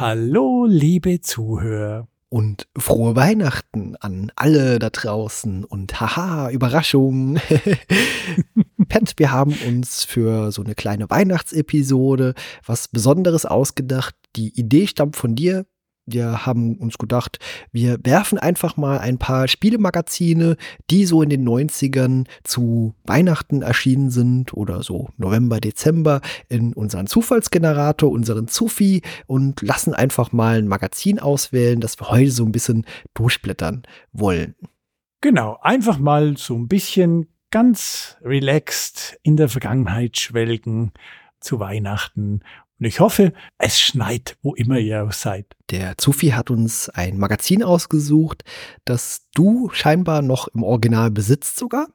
hallo liebe Zuhörer. Und frohe Weihnachten an alle da draußen und haha, Überraschung. Pet, wir haben uns für so eine kleine Weihnachtsepisode was Besonderes ausgedacht. Die Idee stammt von dir, wir haben uns gedacht, wir werfen einfach mal ein paar Spielemagazine, die so in den 90ern zu Weihnachten erschienen sind oder so November, Dezember in unseren Zufallsgenerator, unseren Zufi und lassen einfach mal ein Magazin auswählen, das wir heute so ein bisschen durchblättern wollen. Genau, einfach mal so ein bisschen ganz relaxed in der Vergangenheit schwelgen zu Weihnachten und ich hoffe, es schneit, wo immer ihr seid. Der Zufi hat uns ein Magazin ausgesucht, das du scheinbar noch im Original besitzt sogar.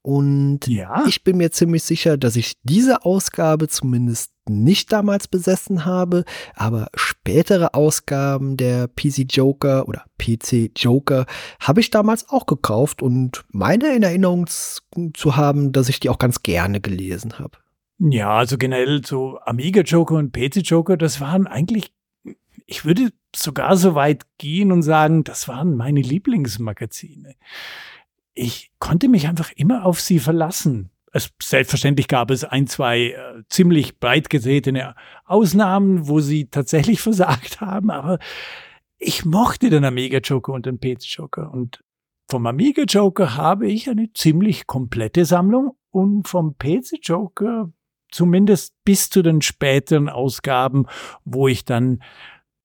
Und ja. ich bin mir ziemlich sicher, dass ich diese Ausgabe zumindest nicht damals besessen habe, aber spätere Ausgaben der PC Joker oder PC Joker habe ich damals auch gekauft und meine in Erinnerung zu haben, dass ich die auch ganz gerne gelesen habe. Ja, also generell so Amiga Joker und PC Joker, das waren eigentlich, ich würde sogar so weit gehen und sagen, das waren meine Lieblingsmagazine. Ich konnte mich einfach immer auf sie verlassen. Es, selbstverständlich gab es ein, zwei äh, ziemlich breit getretene Ausnahmen, wo sie tatsächlich versagt haben, aber ich mochte den Amiga Joker und den PC Joker und vom Amiga Joker habe ich eine ziemlich komplette Sammlung und vom PC Joker zumindest bis zu den späteren Ausgaben, wo ich dann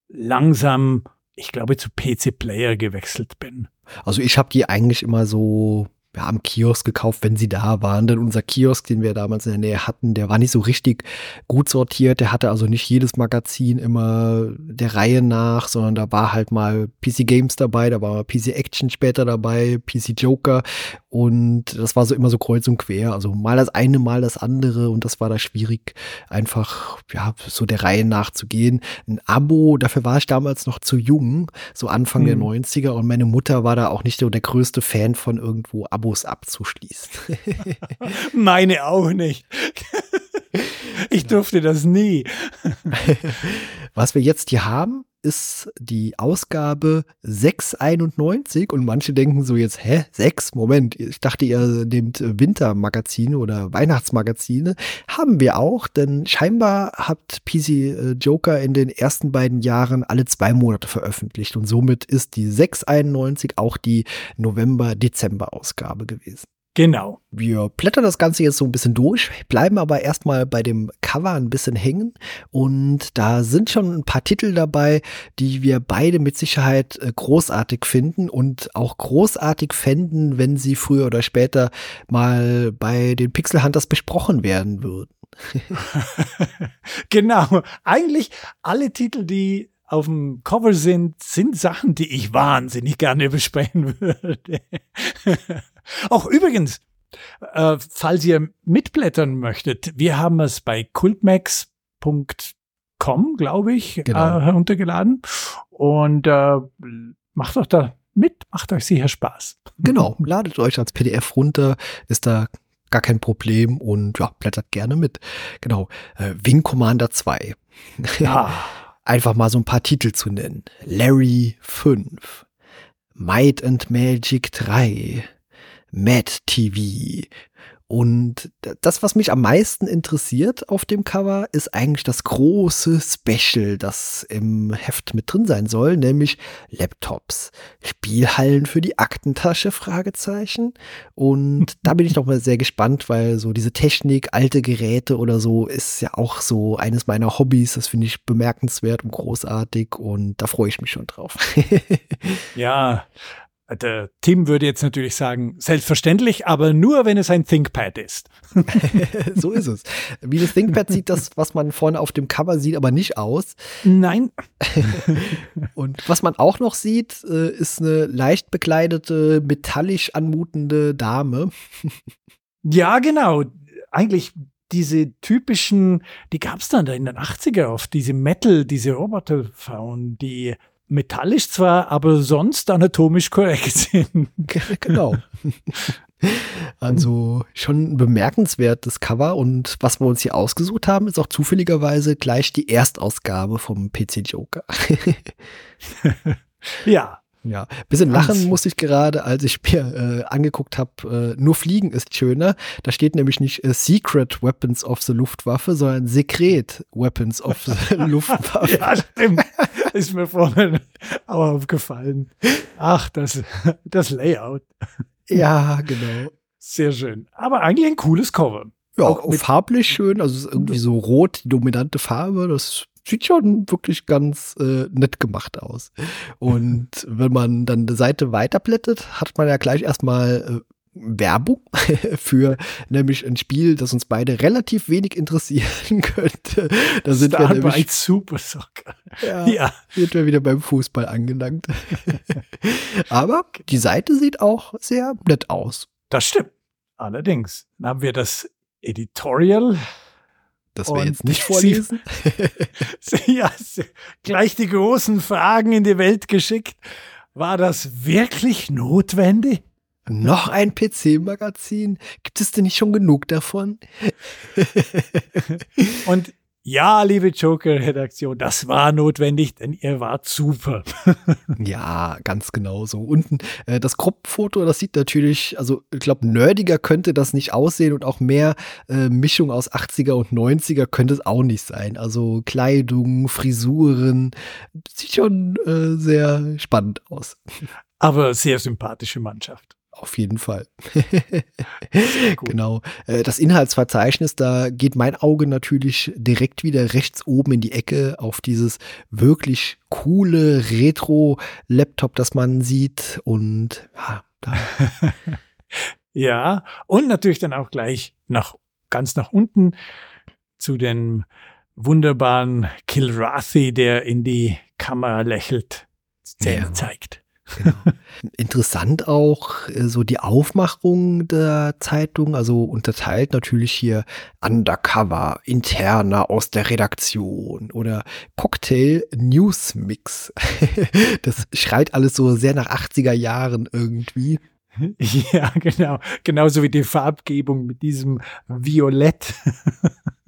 langsam, ich glaube, zu PC Player gewechselt bin. Also ich habe die eigentlich immer so ja, am Kiosk gekauft, wenn sie da waren. Denn unser Kiosk, den wir damals in der Nähe hatten, der war nicht so richtig gut sortiert. Der hatte also nicht jedes Magazin immer der Reihe nach, sondern da war halt mal PC Games dabei, da war PC Action später dabei, PC Joker und das war so immer so kreuz und quer. Also mal das eine, mal das andere und das war da schwierig, einfach ja, so der Reihe nachzugehen. Ein Abo, dafür war ich damals noch zu jung, so Anfang hm. der 90er und meine Mutter war da auch nicht so der größte Fan von irgendwo Abo Abos abzuschließen. Meine auch nicht. Ich durfte das nie. Was wir jetzt hier haben, ist die Ausgabe 691 und manche denken so jetzt, hä, 6? Moment, ich dachte, ihr nehmt Wintermagazine oder Weihnachtsmagazine. Haben wir auch, denn scheinbar hat PC äh, Joker in den ersten beiden Jahren alle zwei Monate veröffentlicht und somit ist die 691 auch die November-Dezember-Ausgabe gewesen. Genau. Wir blättern das Ganze jetzt so ein bisschen durch, bleiben aber erstmal bei dem Cover ein bisschen hängen. Und da sind schon ein paar Titel dabei, die wir beide mit Sicherheit äh, großartig finden und auch großartig fänden, wenn sie früher oder später mal bei den Pixel Hunters besprochen werden würden. genau. Eigentlich alle Titel, die auf dem Cover sind, sind Sachen, die ich wahnsinnig gerne besprechen würde. Auch übrigens, äh, falls ihr mitblättern möchtet, wir haben es bei cultmax.com, glaube ich, genau. äh, heruntergeladen. Und äh, macht doch da mit, macht euch sicher Spaß. Genau, ladet euch als PDF runter, ist da gar kein Problem und ja, blättert gerne mit. Genau, äh, Wing Commander 2. Ja. Einfach mal so ein paar Titel zu nennen. Larry 5, Might and Magic 3, Mad TV. Und das, was mich am meisten interessiert auf dem Cover, ist eigentlich das große Special, das im Heft mit drin sein soll, nämlich Laptops, Spielhallen für die Aktentasche, Fragezeichen. Und da bin ich doch mal sehr gespannt, weil so diese Technik, alte Geräte oder so, ist ja auch so eines meiner Hobbys. Das finde ich bemerkenswert und großartig und da freue ich mich schon drauf. ja, der Tim würde jetzt natürlich sagen, selbstverständlich, aber nur, wenn es ein ThinkPad ist. so ist es. Wie das ThinkPad sieht das, was man vorne auf dem Cover sieht, aber nicht aus. Nein. Und was man auch noch sieht, äh, ist eine leicht bekleidete, metallisch anmutende Dame. ja, genau. Eigentlich diese typischen, die gab es dann in den 80er oft, diese Metal, diese Roboterfrauen, die metallisch zwar, aber sonst anatomisch korrekt sind. Genau. Also schon ein bemerkenswertes Cover und was wir uns hier ausgesucht haben, ist auch zufälligerweise gleich die Erstausgabe vom PC Joker. ja, ja, bisschen lachen muss ich gerade, als ich mir äh, angeguckt habe, äh, nur Fliegen ist schöner. Da steht nämlich nicht äh, Secret Weapons of the Luftwaffe, sondern Sekret Weapons of the Luftwaffe. ja, stimmt. Ist mir vorhin auch aufgefallen. Ach, das, das Layout. Ja, genau. Sehr schön. Aber eigentlich ein cooles Cover. Ja, auch farblich schön. Also es ist irgendwie so rot, die dominante Farbe. Das sieht schon wirklich ganz äh, nett gemacht aus. Und wenn man dann eine Seite weiterblättert, hat man ja gleich erstmal äh, Werbung für nämlich ein Spiel, das uns beide relativ wenig interessieren könnte. Da sind Star wir nämlich Super Soccer. Ja, ja. Sind wir wieder beim Fußball angelangt. Aber die Seite sieht auch sehr nett aus. Das stimmt. Allerdings. Dann haben wir das Editorial das wir jetzt nicht vorlesen. Sie, ja, gleich die großen Fragen in die Welt geschickt. War das wirklich notwendig? Noch ein PC-Magazin? Gibt es denn nicht schon genug davon? Und ja, liebe Joker-Redaktion, das war notwendig, denn ihr wart super. ja, ganz genau so. Unten äh, das Gruppenfoto, das sieht natürlich, also ich glaube, nerdiger könnte das nicht aussehen und auch mehr äh, Mischung aus 80er und 90er könnte es auch nicht sein. Also Kleidung, Frisuren, sieht schon äh, sehr spannend aus. Aber sehr sympathische Mannschaft. Auf jeden Fall. genau. Äh, das Inhaltsverzeichnis, da geht mein Auge natürlich direkt wieder rechts oben in die Ecke auf dieses wirklich coole Retro-Laptop, das man sieht. Und ja, da. ja, und natürlich dann auch gleich nach ganz nach unten zu dem wunderbaren Kilrathi, der in die Kamera lächelt, ja. zeigt. Genau. Interessant auch äh, so die Aufmachung der Zeitung, also unterteilt natürlich hier Undercover, Interner aus der Redaktion oder Cocktail News Mix. das schreit alles so sehr nach 80er Jahren irgendwie. Ja, genau. Genauso wie die Farbgebung mit diesem Violett.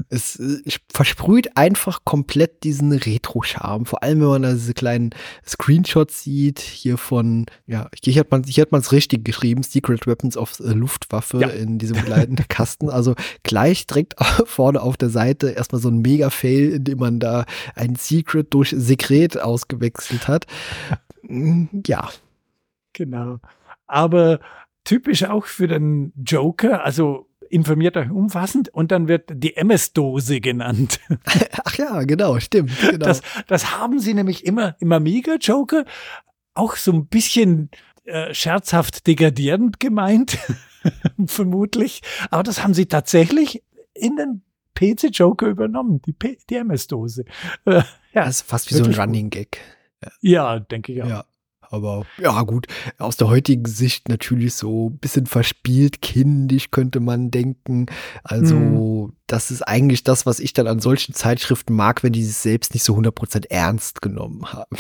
Es äh, versprüht einfach komplett diesen Retro-Charme. Vor allem, wenn man da diese kleinen Screenshots sieht, hier von, ja, hier hat man hier hat man es richtig geschrieben, Secret Weapons of the Luftwaffe ja. in diesem kleinen Kasten. Also gleich direkt vorne auf der Seite erstmal so ein Mega-Fail, in dem man da ein Secret durch Sekret ausgewechselt hat. Ja. Genau. Aber typisch auch für den Joker, also informiert euch umfassend und dann wird die MS-Dose genannt. Ach ja, genau, stimmt. Genau. Das, das haben sie nämlich immer im Amiga-Joker auch so ein bisschen äh, scherzhaft degradierend gemeint, vermutlich. Aber das haben sie tatsächlich in den PC-Joker übernommen, die, die MS-Dose. Äh, ja, das ist fast wie so ein Running Gag. Ja, ja denke ich auch. Ja. Aber ja, gut, aus der heutigen Sicht natürlich so ein bisschen verspielt, kindisch könnte man denken. Also, mhm. das ist eigentlich das, was ich dann an solchen Zeitschriften mag, wenn die sich selbst nicht so 100% ernst genommen haben.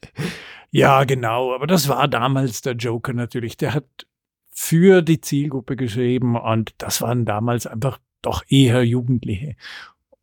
ja, genau. Aber das war damals der Joker natürlich. Der hat für die Zielgruppe geschrieben und das waren damals einfach doch eher Jugendliche.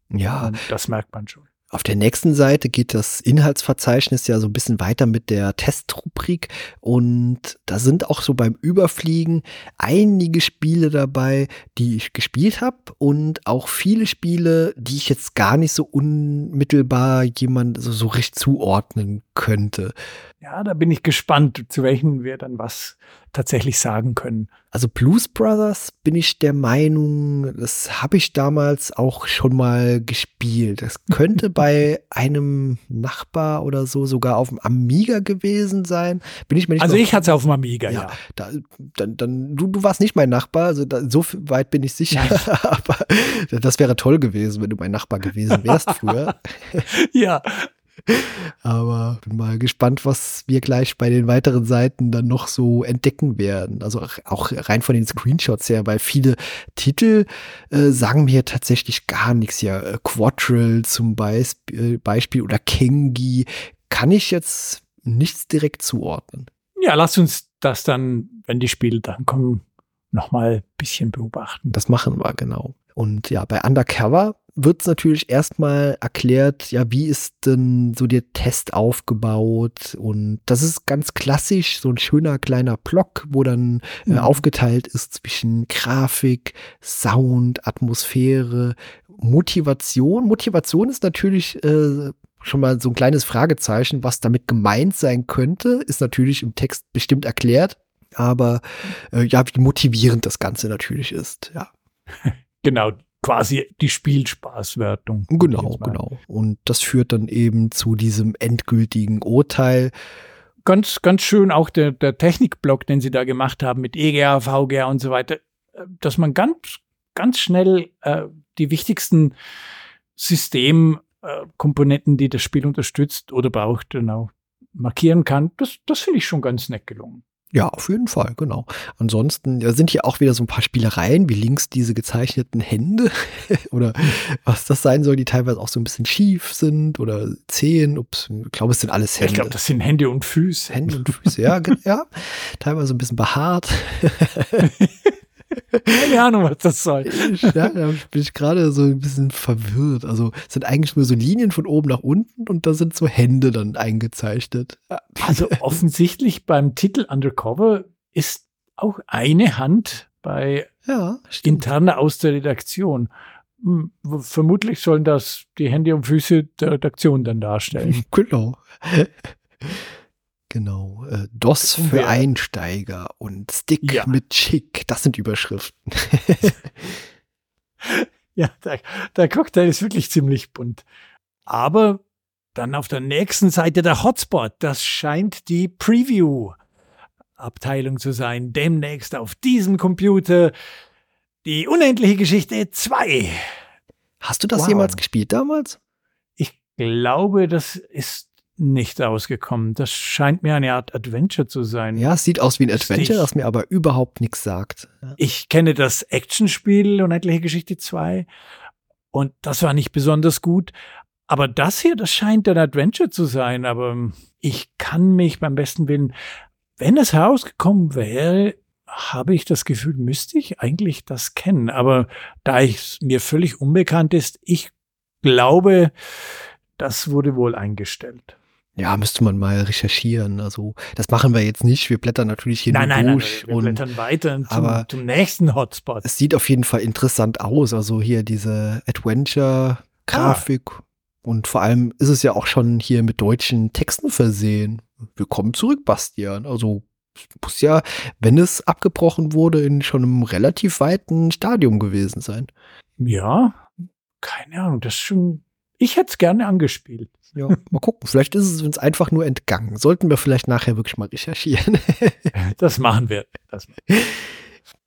Ja. Und das merkt man schon. Auf der nächsten Seite geht das Inhaltsverzeichnis ja so ein bisschen weiter mit der Testrubrik und da sind auch so beim Überfliegen einige Spiele dabei, die ich gespielt habe und auch viele Spiele, die ich jetzt gar nicht so unmittelbar jemand so, so recht zuordnen könnte. Ja, da bin ich gespannt, zu welchen wir dann was tatsächlich sagen können. Also Blues Brothers bin ich der Meinung, das habe ich damals auch schon mal gespielt. Das könnte bei einem Nachbar oder so sogar auf dem Amiga gewesen sein. Bin ich mir nicht Also ich hatte es auf dem Amiga, ja. ja. Da, dann, dann, du, du warst nicht mein Nachbar, also da, so weit bin ich sicher. Aber das wäre toll gewesen, wenn du mein Nachbar gewesen wärst früher. ja, aber bin mal gespannt, was wir gleich bei den weiteren Seiten dann noch so entdecken werden. Also auch rein von den Screenshots her, weil viele Titel äh, sagen mir tatsächlich gar nichts. Ja, äh, Quadrille zum Beispiel, Beispiel oder Kengi kann ich jetzt nichts direkt zuordnen. Ja, lass uns das dann, wenn die Spiele dann kommen, nochmal ein bisschen beobachten. Das machen wir, genau. Und ja, bei Undercover wird es natürlich erstmal erklärt, ja, wie ist denn so der Test aufgebaut? Und das ist ganz klassisch, so ein schöner kleiner Block, wo dann äh, mhm. aufgeteilt ist zwischen Grafik, Sound, Atmosphäre, Motivation. Motivation ist natürlich äh, schon mal so ein kleines Fragezeichen, was damit gemeint sein könnte, ist natürlich im Text bestimmt erklärt, aber äh, ja, wie motivierend das Ganze natürlich ist, ja. Genau, quasi die Spielspaßwertung. Genau, genau. Und das führt dann eben zu diesem endgültigen Urteil. Ganz, ganz schön auch der, der Technikblock, den sie da gemacht haben mit EGA, VGA und so weiter, äh, dass man ganz, ganz schnell äh, die wichtigsten Systemkomponenten, die das Spiel unterstützt oder braucht, genau, markieren kann. Das, das finde ich schon ganz nett gelungen. Ja, auf jeden Fall, genau. Ansonsten ja, sind hier auch wieder so ein paar Spielereien, wie links diese gezeichneten Hände oder was das sein soll, die teilweise auch so ein bisschen schief sind oder Zehen. Ups, ich glaube, es sind alles Hände. Ich glaube, das sind Hände und Füße. Hände und Füße, ja, ja. Teilweise ein bisschen behaart. Keine Ahnung, was das soll. Ja, da bin ich gerade so ein bisschen verwirrt. Also es sind eigentlich nur so Linien von oben nach unten und da sind so Hände dann eingezeichnet. Also offensichtlich beim Titel Undercover ist auch eine Hand bei ja, interner aus der Redaktion. Hm, vermutlich sollen das die Hände und Füße der Redaktion dann darstellen. Genau. Genau. Äh, DOS für ja. Einsteiger und Stick ja. mit Chick. Das sind Überschriften. ja, der, der Cocktail ist wirklich ziemlich bunt. Aber dann auf der nächsten Seite der Hotspot. Das scheint die Preview-Abteilung zu sein. Demnächst auf diesem Computer die unendliche Geschichte 2. Hast du das wow. jemals gespielt damals? Ich glaube, das ist nicht rausgekommen. Das scheint mir eine Art Adventure zu sein. Ja, es sieht aus wie ein Adventure, das mir aber überhaupt nichts sagt. Ich kenne das Actionspiel Unendliche Geschichte 2 und das war nicht besonders gut. Aber das hier, das scheint ein Adventure zu sein. Aber ich kann mich beim besten Willen, wenn es herausgekommen wäre, habe ich das Gefühl, müsste ich eigentlich das kennen. Aber da es mir völlig unbekannt ist, ich glaube, das wurde wohl eingestellt. Ja, müsste man mal recherchieren. Also, das machen wir jetzt nicht. Wir blättern natürlich hier nein, nein, durch. Nein, wir und, blättern weiter zum, aber zum nächsten Hotspot. Es sieht auf jeden Fall interessant aus. Also hier diese Adventure-Grafik. Ah. Und vor allem ist es ja auch schon hier mit deutschen Texten versehen. Willkommen zurück, Bastian. Also, muss ja, wenn es abgebrochen wurde, in schon einem relativ weiten Stadium gewesen sein. Ja, keine Ahnung. Das ist schon ich hätte es gerne angespielt. Ja, mal gucken. Vielleicht ist es uns einfach nur entgangen. Sollten wir vielleicht nachher wirklich mal recherchieren. das machen wir. Das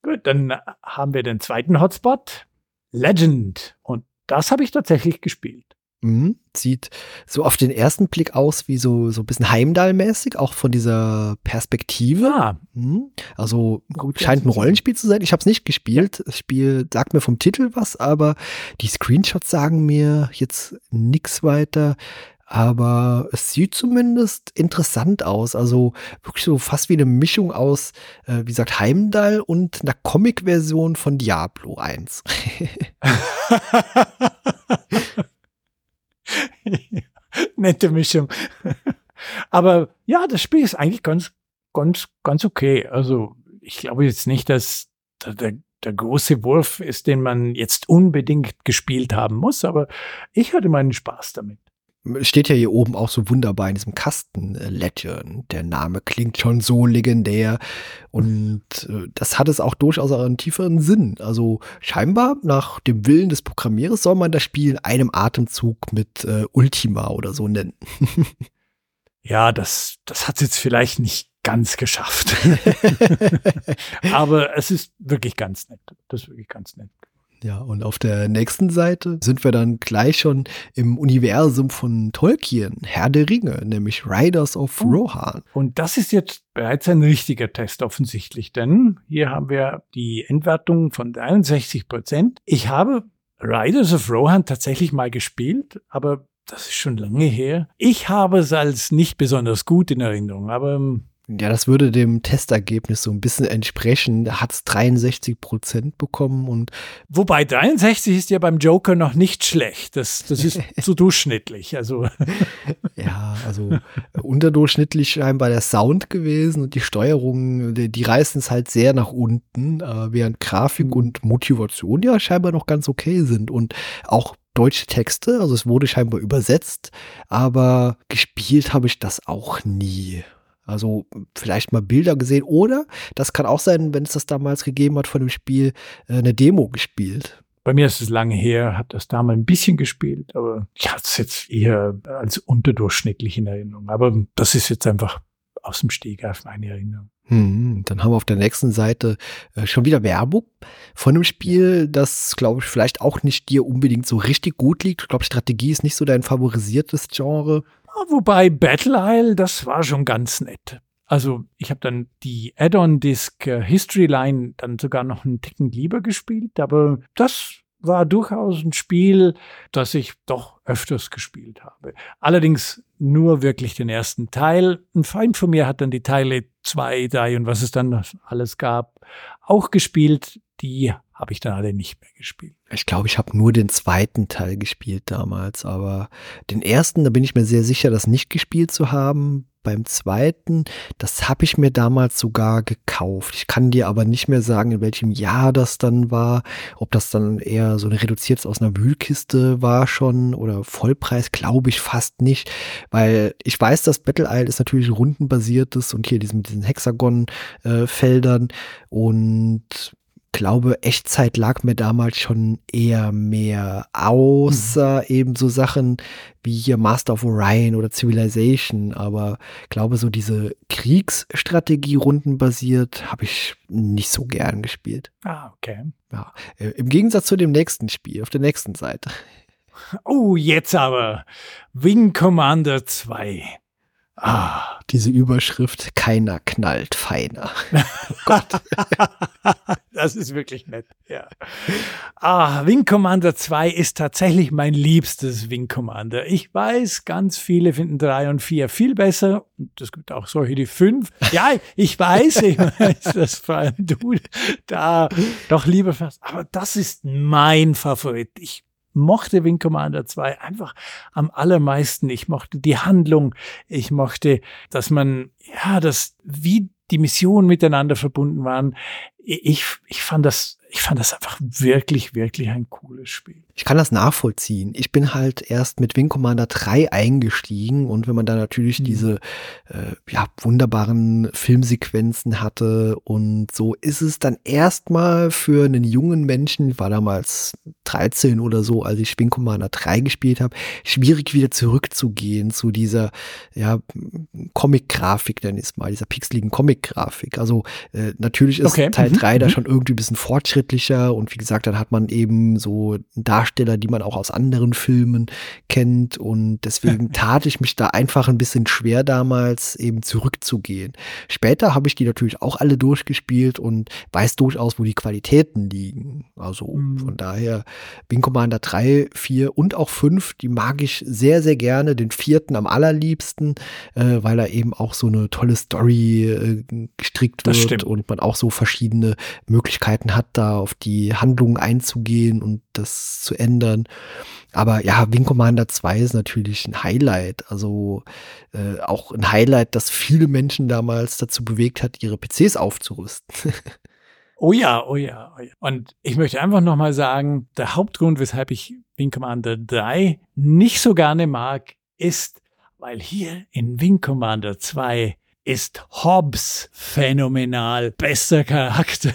Gut, dann haben wir den zweiten Hotspot. Legend. Und das habe ich tatsächlich gespielt. Mhm. Sieht so auf den ersten Blick aus wie so, so ein bisschen Heimdall-mäßig, auch von dieser Perspektive. Ah. Mhm. Also Gut, scheint ein Rollenspiel zu sein. Ich habe es nicht gespielt. Das Spiel sagt mir vom Titel was, aber die Screenshots sagen mir jetzt nichts weiter. Aber es sieht zumindest interessant aus. Also wirklich so fast wie eine Mischung aus, äh, wie gesagt, Heimdall und einer Comic-Version von Diablo 1. Nette Mischung. Aber ja, das Spiel ist eigentlich ganz, ganz, ganz okay. Also ich glaube jetzt nicht, dass der, der große Wurf ist, den man jetzt unbedingt gespielt haben muss, aber ich hatte meinen Spaß damit steht ja hier oben auch so wunderbar in diesem Kasten äh, Legend. Der Name klingt schon so legendär und äh, das hat es auch durchaus einen tieferen Sinn. Also scheinbar nach dem Willen des Programmierers soll man das Spiel in einem Atemzug mit äh, Ultima oder so nennen. ja, das, das hat es jetzt vielleicht nicht ganz geschafft. Aber es ist wirklich ganz nett. Das ist wirklich ganz nett. Ja, und auf der nächsten Seite sind wir dann gleich schon im Universum von Tolkien, Herr der Ringe, nämlich Riders of oh. Rohan. Und das ist jetzt bereits ein richtiger Test offensichtlich, denn hier haben wir die Endwertung von 63 Prozent. Ich habe Riders of Rohan tatsächlich mal gespielt, aber das ist schon lange her. Ich habe es als nicht besonders gut in Erinnerung, aber Ja, das würde dem Testergebnis so ein bisschen entsprechen. Da hat es 63 Prozent bekommen und. Wobei 63 ist ja beim Joker noch nicht schlecht. Das, das ist zu durchschnittlich. Also. ja, also unterdurchschnittlich scheinbar der Sound gewesen und die Steuerung, die, die reißen es halt sehr nach unten, äh, während Grafik mhm. und Motivation ja scheinbar noch ganz okay sind und auch deutsche Texte, also es wurde scheinbar übersetzt, aber gespielt habe ich das auch nie. Also vielleicht mal Bilder gesehen oder das kann auch sein, wenn es das damals gegeben hat von dem Spiel, äh, eine Demo gespielt. Bei mir ist es lange her, habe das damals ein bisschen gespielt, aber ich hatte es jetzt eher als unterdurchschnittlich in Erinnerung. Aber das ist jetzt einfach aus dem Stegreif meine Erinnerung. Hm, dann haben wir auf der nächsten Seite äh, schon wieder Werbung von einem Spiel, das, glaube ich, vielleicht auch nicht dir unbedingt so richtig gut liegt. Ich glaube, Strategie ist nicht so dein favorisiertes Genre. Wobei Battle Isle, das war schon ganz nett. Also ich habe dann die Add-on-Disc äh, History Line dann sogar noch einen Ticken lieber gespielt, aber das war durchaus ein Spiel, das ich doch öfters gespielt habe. Allerdings nur wirklich den ersten Teil. Ein Freund von mir hat dann die Teile zwei, drei und was es dann alles gab, auch gespielt. Die habe ich dann alle nicht mehr gespielt. Ich glaube, ich habe nur den zweiten Teil gespielt damals, aber den ersten, da bin ich mir sehr sicher, das nicht gespielt zu haben beim zweiten, das habe ich mir damals sogar gekauft. Ich kann dir aber nicht mehr sagen, in welchem Jahr das dann war, ob das dann eher so eine reduziert aus einer Wühlkiste war schon oder Vollpreis, glaube ich fast nicht, weil ich weiß, dass Battle Isle ist natürlich rundenbasiertes und hier diesen, diesen Hexagon-Feldern äh, und glaube, Echtzeit lag mir damals schon eher mehr, außer mhm. eben so Sachen wie hier Master of Orion oder Civilization. Aber ich glaube, so diese Kriegsstrategie rundenbasiert habe ich nicht so gern gespielt. Ah, okay. Ja, äh, Im Gegensatz zu dem nächsten Spiel auf der nächsten Seite. Oh, jetzt aber Wing Commander 2. Ah, diese Überschrift, keiner knallt feiner. Oh Gott. das ist wirklich nett, ja. Ah, Wing Commander 2 ist tatsächlich mein liebstes Wing Commander. Ich weiß, ganz viele finden 3 und 4 viel besser. Es gibt auch solche, die 5. Ja, ich weiß, ich weiß, dass vor allem du da doch lieber fährst. Aber das ist mein Favorit. Ich mochte Wing Commander 2 einfach am allermeisten. Ich mochte die Handlung. Ich mochte, dass man, ja, dass wie die Missionen miteinander verbunden waren. Ich, ich fand das, ich fand das einfach wirklich, wirklich ein cooles Spiel ich kann das nachvollziehen. Ich bin halt erst mit Wing Commander 3 eingestiegen und wenn man da natürlich mhm. diese äh, ja, wunderbaren Filmsequenzen hatte und so ist es dann erstmal für einen jungen Menschen, ich war damals 13 oder so, als ich Wing Commander 3 gespielt habe, schwierig wieder zurückzugehen zu dieser ja, Comic-Grafik, ich es mal, dieser pixeligen Comic-Grafik. Also äh, natürlich ist okay. Teil 3 mhm. da mhm. schon irgendwie ein bisschen fortschrittlicher und wie gesagt, dann hat man eben so da Darsteller, die man auch aus anderen Filmen kennt. Und deswegen tat ich mich da einfach ein bisschen schwer damals eben zurückzugehen. Später habe ich die natürlich auch alle durchgespielt und weiß durchaus, wo die Qualitäten liegen. Also mhm. von daher Wing Commander 3, 4 und auch 5, die mag ich sehr, sehr gerne. Den vierten am allerliebsten, äh, weil er eben auch so eine tolle Story äh, gestrickt wird und man auch so verschiedene Möglichkeiten hat, da auf die Handlungen einzugehen und das zu ändern. Aber ja, Wing Commander 2 ist natürlich ein Highlight. Also äh, auch ein Highlight, das viele Menschen damals dazu bewegt hat, ihre PCs aufzurüsten. Oh ja, oh ja, oh ja. Und ich möchte einfach nochmal sagen, der Hauptgrund, weshalb ich Wing Commander 3 nicht so gerne mag, ist, weil hier in Wing Commander 2 ist Hobbs phänomenal. Bester Charakter.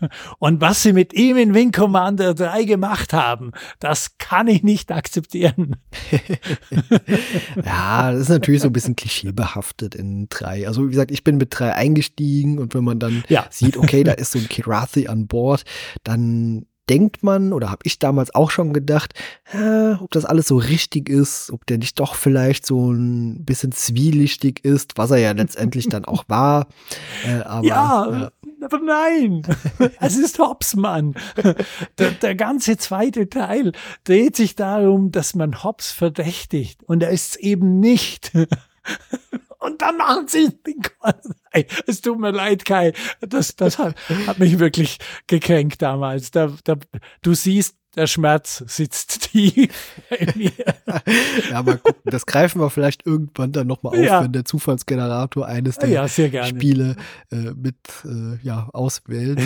Und was sie mit ihm in Wing Commander 3 gemacht haben, das kann ich nicht akzeptieren. ja, das ist natürlich so ein bisschen klischeebehaftet in 3. Also wie gesagt, ich bin mit 3 eingestiegen und wenn man dann ja. sieht, okay, da ist so ein Kirathi an Bord, dann denkt man, oder habe ich damals auch schon gedacht, äh, ob das alles so richtig ist, ob der nicht doch vielleicht so ein bisschen zwielichtig ist, was er ja letztendlich dann auch war. Äh, aber, ja, äh, aber nein, es ist Hobbs, Mann. Der, der ganze zweite Teil dreht sich darum, dass man Hobbs verdächtigt und er ist es eben nicht. Und dann machen sie den Es tut mir leid, Kai. Das, das hat, hat mich wirklich gekränkt damals. Da, da, du siehst, der Schmerz sitzt tief in mir. ja, mal gucken. Das greifen wir vielleicht irgendwann dann nochmal auf, ja. wenn der Zufallsgenerator eines der ja, Spiele äh, mit äh, ja, auswählt.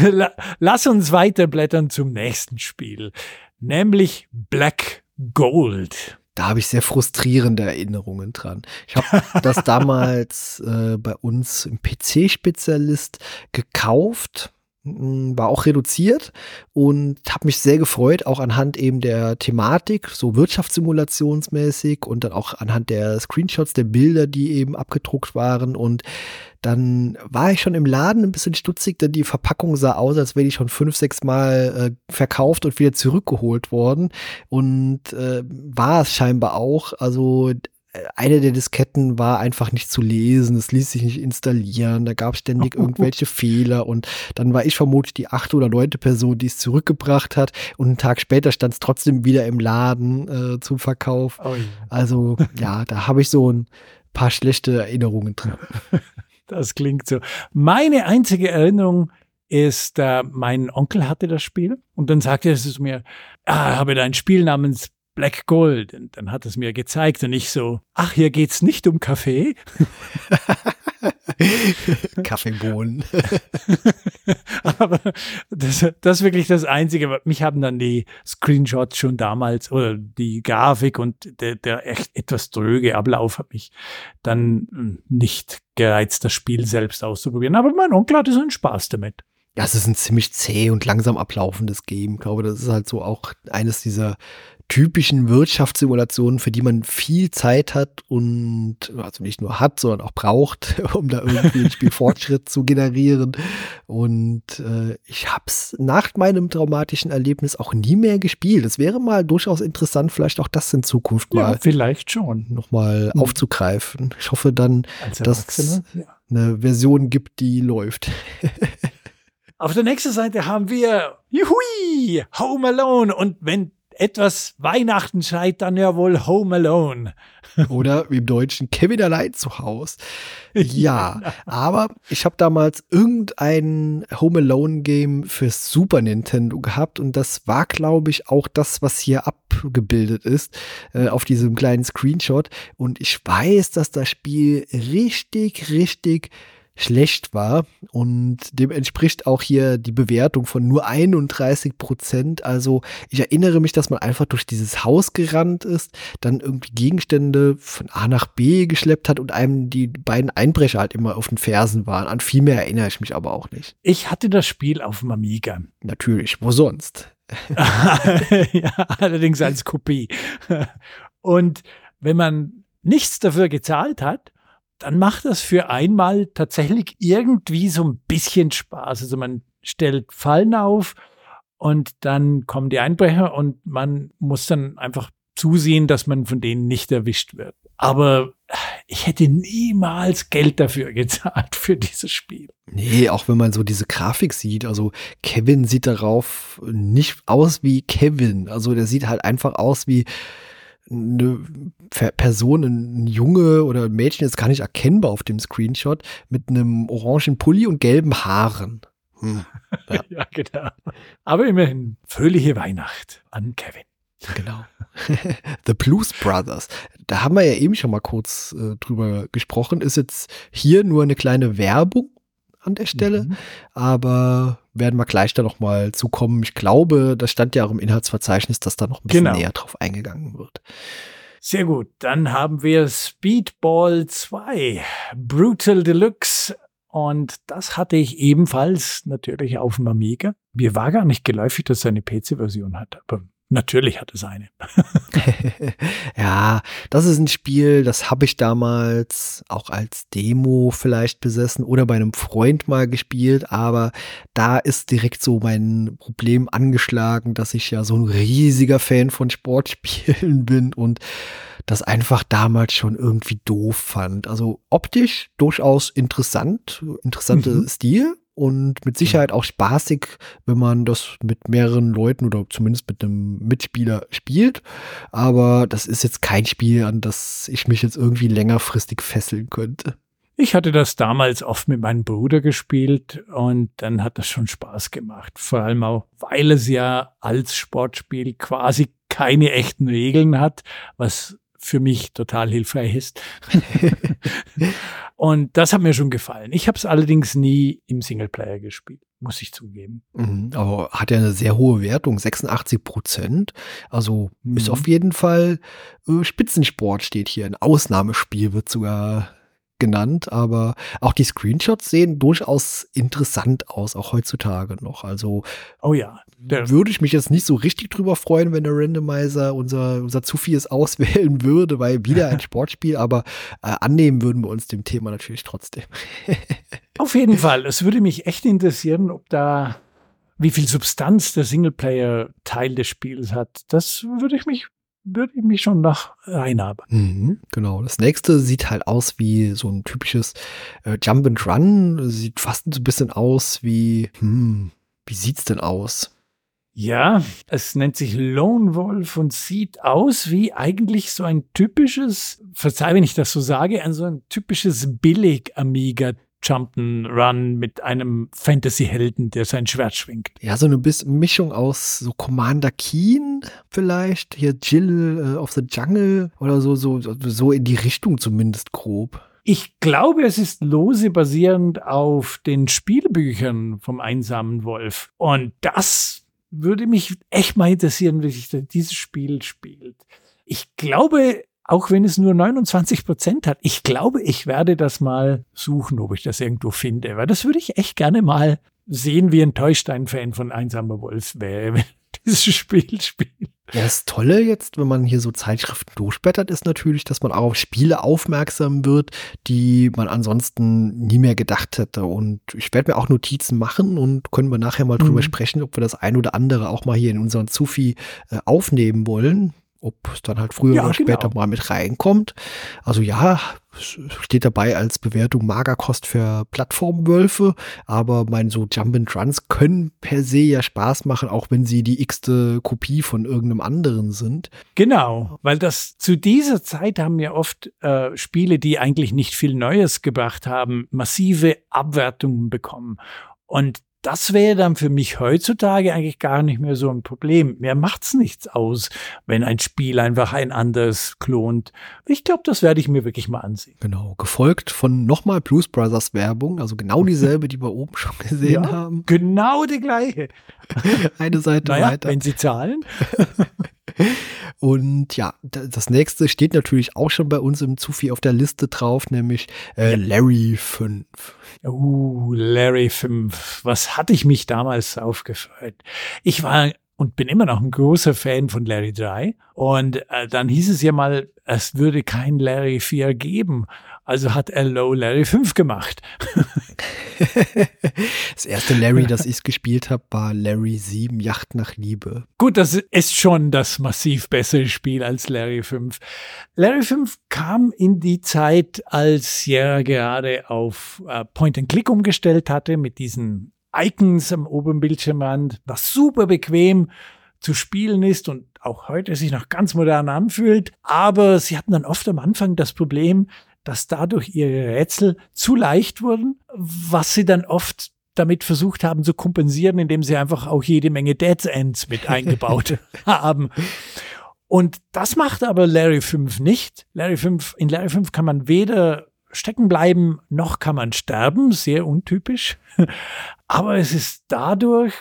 Lass uns weiterblättern zum nächsten Spiel, nämlich Black Gold da habe ich sehr frustrierende Erinnerungen dran. Ich habe das damals äh, bei uns im PC-Spezialist gekauft, war auch reduziert und habe mich sehr gefreut, auch anhand eben der Thematik, so wirtschaftssimulationsmäßig und dann auch anhand der Screenshots, der Bilder, die eben abgedruckt waren und dann war ich schon im Laden ein bisschen stutzig, denn die Verpackung sah aus, als wäre die schon fünf, sechs Mal äh, verkauft und wieder zurückgeholt worden. Und äh, war es scheinbar auch. Also eine der Disketten war einfach nicht zu lesen, es ließ sich nicht installieren, da gab es ständig irgendwelche Fehler und dann war ich vermutlich die achte oder neunte Person, die es zurückgebracht hat und einen Tag später stand es trotzdem wieder im Laden äh, zum Verkauf. Oh ja. Also ja, da habe ich so ein paar schlechte Erinnerungen dran. Das klingt so. Meine einzige Erinnerung ist, äh, mein Onkel hatte das Spiel und dann sagte er es mir, ah, habe da ein Spiel namens Black Gold. Und dann hat es mir gezeigt und ich so, ach, hier geht's nicht um Kaffee. Kaffeebohnen. Aber das, das ist wirklich das Einzige. Mich haben dann die Screenshots schon damals oder die Grafik und der, der echt etwas dröge Ablauf hat mich dann hm, nicht gereizt, das Spiel selbst auszuprobieren. Aber mein Onkel hatte so einen Spaß damit. Ja, es ist ein ziemlich zäh und langsam ablaufendes Game. Ich glaube, das ist halt so auch eines dieser typischen Wirtschaftssimulationen, für die man viel Zeit hat und also nicht nur hat, sondern auch braucht, um da irgendwie einen Spielfortschritt zu generieren. Und äh, ich habe es nach meinem traumatischen Erlebnis auch nie mehr gespielt. Es wäre mal durchaus interessant, vielleicht auch das in Zukunft mal ja, vielleicht schon nochmal hm. aufzugreifen. Ich hoffe dann, dass es ja. eine Version gibt, die läuft. Auf der nächsten Seite haben wir Juhui, Home Alone. Und wenn etwas Weihnachten schreit, dann ja wohl Home Alone. Oder wie im Deutschen Kevin allein zu Haus. Ja, aber ich habe damals irgendein Home Alone Game fürs Super Nintendo gehabt und das war, glaube ich, auch das, was hier abgebildet ist äh, auf diesem kleinen Screenshot. Und ich weiß, dass das Spiel richtig, richtig schlecht war. Und dem entspricht auch hier die Bewertung von nur 31 Prozent. Also ich erinnere mich, dass man einfach durch dieses Haus gerannt ist, dann irgendwie Gegenstände von A nach B geschleppt hat und einem die beiden Einbrecher halt immer auf den Fersen waren. An viel mehr erinnere ich mich aber auch nicht. Ich hatte das Spiel auf dem Amiga. Natürlich, wo sonst? ja, allerdings als Kopie. Und wenn man nichts dafür gezahlt hat, dann macht das für einmal tatsächlich irgendwie so ein bisschen Spaß. Also man stellt Fallen auf und dann kommen die Einbrecher und man muss dann einfach zusehen, dass man von denen nicht erwischt wird. Aber ich hätte niemals Geld dafür gezahlt für dieses Spiel. Nee, auch wenn man so diese Grafik sieht, also Kevin sieht darauf nicht aus wie Kevin. Also der sieht halt einfach aus wie eine Person, ein Junge oder ein Mädchen, ist gar nicht erkennbar auf dem Screenshot, mit einem orangen Pulli und gelben Haaren. Hm. Ja. ja, genau. Aber immerhin, fröhliche Weihnacht an Kevin. Genau. The Blues Brothers. Da haben wir ja eben schon mal kurz äh, drüber gesprochen. Ist jetzt hier nur eine kleine Werbung an der Stelle, mhm. aber werden wir gleich da noch mal zukommen. Ich glaube, das stand ja auch im Inhaltsverzeichnis, dass da noch ein bisschen genau. näher drauf eingegangen wird. Sehr gut, dann haben wir Speedball 2, Brutal Deluxe und das hatte ich ebenfalls natürlich auf dem Amiga. Mir war gar nicht geläufig, dass er eine PC-Version hat, aber Natürlich hat es eine. ja, das ist ein Spiel, das habe ich damals auch als Demo vielleicht besessen oder bei einem Freund mal gespielt, aber da ist direkt so mein Problem angeschlagen, dass ich ja so ein riesiger Fan von Sportspielen bin und das einfach damals schon irgendwie doof fand. Also optisch durchaus interessant, interessante mhm. Stil, und mit Sicherheit auch spaßig, wenn man das mit mehreren Leuten oder zumindest mit einem Mitspieler spielt. Aber das ist jetzt kein Spiel, an das ich mich jetzt irgendwie längerfristig fesseln könnte. Ich hatte das damals oft mit meinem Bruder gespielt und dann hat das schon Spaß gemacht. Vor allem auch, weil es ja als Sportspiel quasi keine echten Regeln hat, was für mich total hilfreich ist. und das hat mir schon gefallen. Ich habe es allerdings nie im Singleplayer gespielt, muss ich zugeben. Mhm, aber hat ja eine sehr hohe Wertung, 86 Prozent. Also mhm. ist auf jeden Fall äh, Spitzensport steht hier. Ein Ausnahmespiel wird sogar genannt, aber auch die Screenshots sehen durchaus interessant aus, auch heutzutage noch. Also, oh ja, würde ich mich jetzt nicht so richtig drüber freuen, wenn der Randomizer unser, unser Zufies auswählen würde, weil wieder ein Sportspiel, aber äh, annehmen würden wir uns dem Thema natürlich trotzdem. Auf jeden Fall. Es würde mich echt interessieren, ob da wie viel Substanz der Singleplayer-Teil des Spiels hat. Das würde ich mich würde ich mich schon nach reinhaben. Mhm, genau. Das nächste sieht halt aus wie so ein typisches äh, Jump and Run. Sieht fast so ein bisschen aus wie, hm, wie sieht's denn aus? Ja, es nennt sich Lone Wolf und sieht aus wie eigentlich so ein typisches, verzeih, wenn ich das so sage, ein so ein typisches Billig-Amiga Jump'n'Run mit einem Fantasy-Helden, der sein Schwert schwingt. Ja, so eine Mischung aus so Commander Keen vielleicht, hier Jill äh, of the Jungle oder so, so, so in die Richtung zumindest grob. Ich glaube, es ist lose basierend auf den Spielbüchern vom einsamen Wolf. Und das würde mich echt mal interessieren, wie sich dieses Spiel spielt. Ich glaube, auch wenn es nur 29 Prozent hat. Ich glaube, ich werde das mal suchen, ob ich das irgendwo finde, weil das würde ich echt gerne mal sehen, wie enttäuscht ein Fan von Einsamer Wolf wäre, wenn dieses Spiel spielt. Ja, das Tolle jetzt, wenn man hier so Zeitschriften durchblättert, ist natürlich, dass man auch auf Spiele aufmerksam wird, die man ansonsten nie mehr gedacht hätte. Und ich werde mir auch Notizen machen und können wir nachher mal drüber mhm. sprechen, ob wir das ein oder andere auch mal hier in unseren Zufi äh, aufnehmen wollen ob es dann halt früher ja, oder später genau. mal mit reinkommt. Also ja, steht dabei als Bewertung Magerkost für Plattformwölfe, aber mein so Jump and Runs können per se ja Spaß machen, auch wenn sie die x-te Kopie von irgendeinem anderen sind. Genau, weil das zu dieser Zeit haben ja oft äh, Spiele, die eigentlich nicht viel Neues gebracht haben, massive Abwertungen bekommen. Und das wäre dann für mich heutzutage eigentlich gar nicht mehr so ein Problem. Mir macht's nichts aus, wenn ein Spiel einfach ein anderes klont. Ich glaube, das werde ich mir wirklich mal ansehen. Genau, gefolgt von nochmal Blues Brothers Werbung, also genau dieselbe, die wir oben schon gesehen ja, haben. Genau die gleiche. Eine Seite naja, weiter. Wenn sie zahlen. Und ja, das nächste steht natürlich auch schon bei uns im Zufi auf der Liste drauf, nämlich äh, Larry 5. Uh, Larry 5. Was hatte ich mich damals aufgefreut? Ich war und bin immer noch ein großer Fan von Larry 3. Und äh, dann hieß es ja mal, es würde kein Larry 4 geben. Also hat er Low Larry 5 gemacht. das erste Larry, das ich gespielt habe, war Larry 7, Yacht nach Liebe. Gut, das ist schon das massiv bessere Spiel als Larry 5. Larry 5 kam in die Zeit, als Sierra gerade auf äh, Point-and-Click umgestellt hatte, mit diesen Icons am oberen Bildschirmrand, was super bequem zu spielen ist und auch heute sich noch ganz modern anfühlt. Aber sie hatten dann oft am Anfang das Problem, dass dadurch ihre Rätsel zu leicht wurden, was sie dann oft damit versucht haben zu kompensieren, indem sie einfach auch jede Menge Dead Ends mit eingebaut haben. Und das macht aber Larry 5 nicht. Larry 5, in Larry 5 kann man weder stecken bleiben, noch kann man sterben, sehr untypisch. Aber es ist dadurch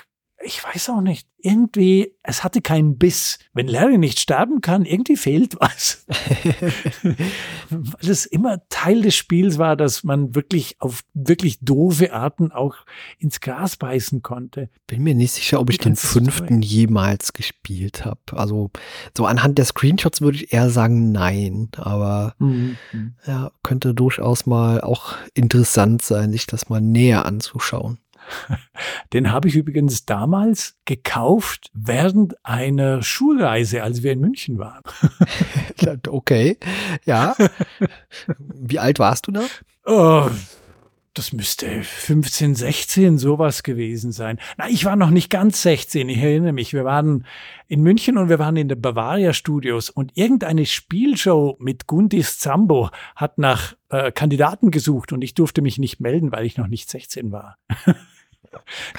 ich weiß auch nicht, irgendwie, es hatte keinen Biss. Wenn Larry nicht sterben kann, irgendwie fehlt was. Weil es immer Teil des Spiels war, dass man wirklich auf wirklich doofe Arten auch ins Gras beißen konnte. Bin mir nicht sicher, ob ich den fünften jemals gespielt habe. Also so anhand der Screenshots würde ich eher sagen nein, aber mhm. ja, könnte durchaus mal auch interessant sein, sich das mal näher anzuschauen. Den habe ich übrigens damals gekauft während einer Schulreise, als wir in München waren. okay, ja. Wie alt warst du da? Oh, das müsste 15, 16 sowas gewesen sein. Na, ich war noch nicht ganz 16, ich erinnere mich. Wir waren in München und wir waren in den Bavaria Studios und irgendeine Spielshow mit Gundis Zambo hat nach äh, Kandidaten gesucht und ich durfte mich nicht melden, weil ich noch nicht 16 war.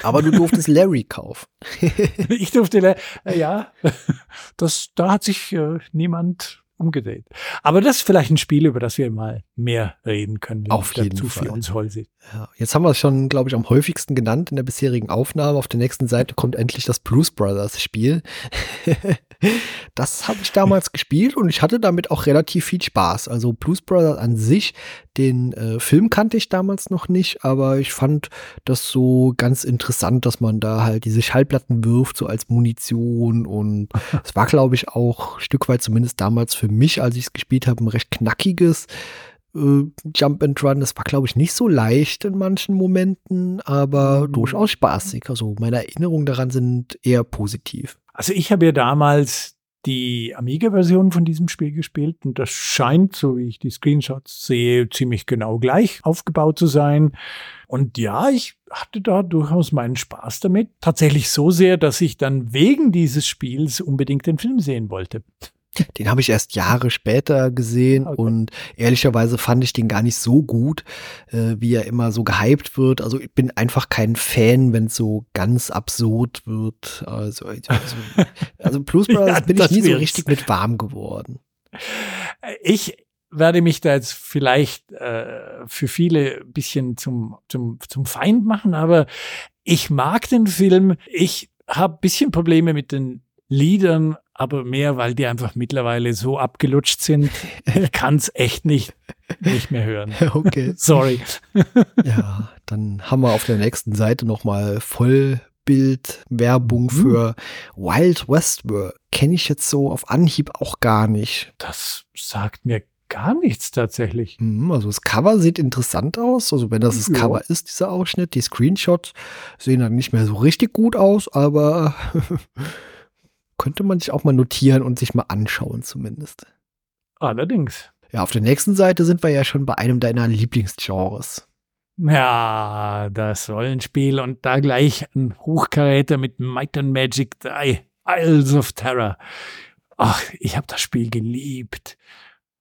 Aber du durftest Larry kaufen. ich durfte, äh, ja, das, da hat sich äh, niemand umgedreht. Aber das ist vielleicht ein Spiel, über das wir mal mehr reden können. Auf jeden zu Fall. Uns Holsi. Ja, jetzt haben wir es schon, glaube ich, am häufigsten genannt in der bisherigen Aufnahme. Auf der nächsten Seite kommt endlich das Blues Brothers Spiel. Das habe ich damals gespielt und ich hatte damit auch relativ viel Spaß. Also Blues Brothers an sich, den äh, Film kannte ich damals noch nicht, aber ich fand das so ganz interessant, dass man da halt diese Schallplatten wirft, so als Munition. Und es war, glaube ich, auch ein Stück weit zumindest damals für mich, als ich es gespielt habe, ein recht knackiges äh, Jump and Run. Das war, glaube ich, nicht so leicht in manchen Momenten, aber mhm. durchaus spaßig. Also meine Erinnerungen daran sind eher positiv. Also ich habe ja damals die Amiga-Version von diesem Spiel gespielt und das scheint, so wie ich die Screenshots sehe, ziemlich genau gleich aufgebaut zu sein. Und ja, ich hatte da durchaus meinen Spaß damit. Tatsächlich so sehr, dass ich dann wegen dieses Spiels unbedingt den Film sehen wollte. Den habe ich erst Jahre später gesehen okay. und ehrlicherweise fand ich den gar nicht so gut, äh, wie er immer so gehypt wird. Also ich bin einfach kein Fan, wenn es so ganz absurd wird. Also, also, also Plus Brothers ja, bin ich nie so richtig mit warm geworden. Ich werde mich da jetzt vielleicht äh, für viele ein bisschen zum, zum, zum Feind machen, aber ich mag den Film. Ich habe bisschen Probleme mit den Liedern aber mehr, weil die einfach mittlerweile so abgelutscht sind. Ich kann es echt nicht, nicht mehr hören. Okay. Sorry. Ja, dann haben wir auf der nächsten Seite nochmal Vollbildwerbung mhm. für Wild West World. Kenne ich jetzt so auf Anhieb auch gar nicht. Das sagt mir gar nichts tatsächlich. Mhm, also das Cover sieht interessant aus. Also wenn das das ja. Cover ist, dieser Ausschnitt, die Screenshots sehen dann nicht mehr so richtig gut aus, aber könnte man sich auch mal notieren und sich mal anschauen zumindest. Allerdings. Ja, auf der nächsten Seite sind wir ja schon bei einem deiner Lieblingsgenres. Ja, das Rollenspiel und da gleich ein Hochkaräter mit Might and Magic 3, Isles of Terror. Ach, ich habe das Spiel geliebt.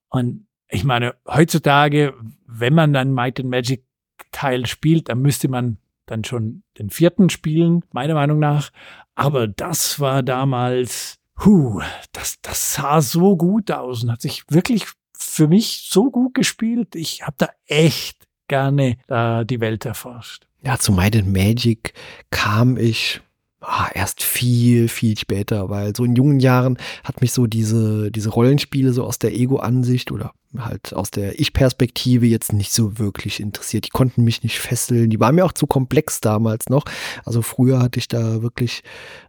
Und ich meine, heutzutage, wenn man dann Might and Magic Teil spielt, dann müsste man dann schon den vierten spielen, meiner Meinung nach. Aber das war damals, huh, das, das sah so gut aus und hat sich wirklich für mich so gut gespielt. Ich habe da echt gerne äh, die Welt erforscht. Ja, zu Might Magic kam ich ah, erst viel, viel später, weil so in jungen Jahren hat mich so diese, diese Rollenspiele so aus der Ego-Ansicht oder halt aus der Ich-Perspektive jetzt nicht so wirklich interessiert. Die konnten mich nicht fesseln. Die waren mir auch zu komplex damals noch. Also früher hatte ich da wirklich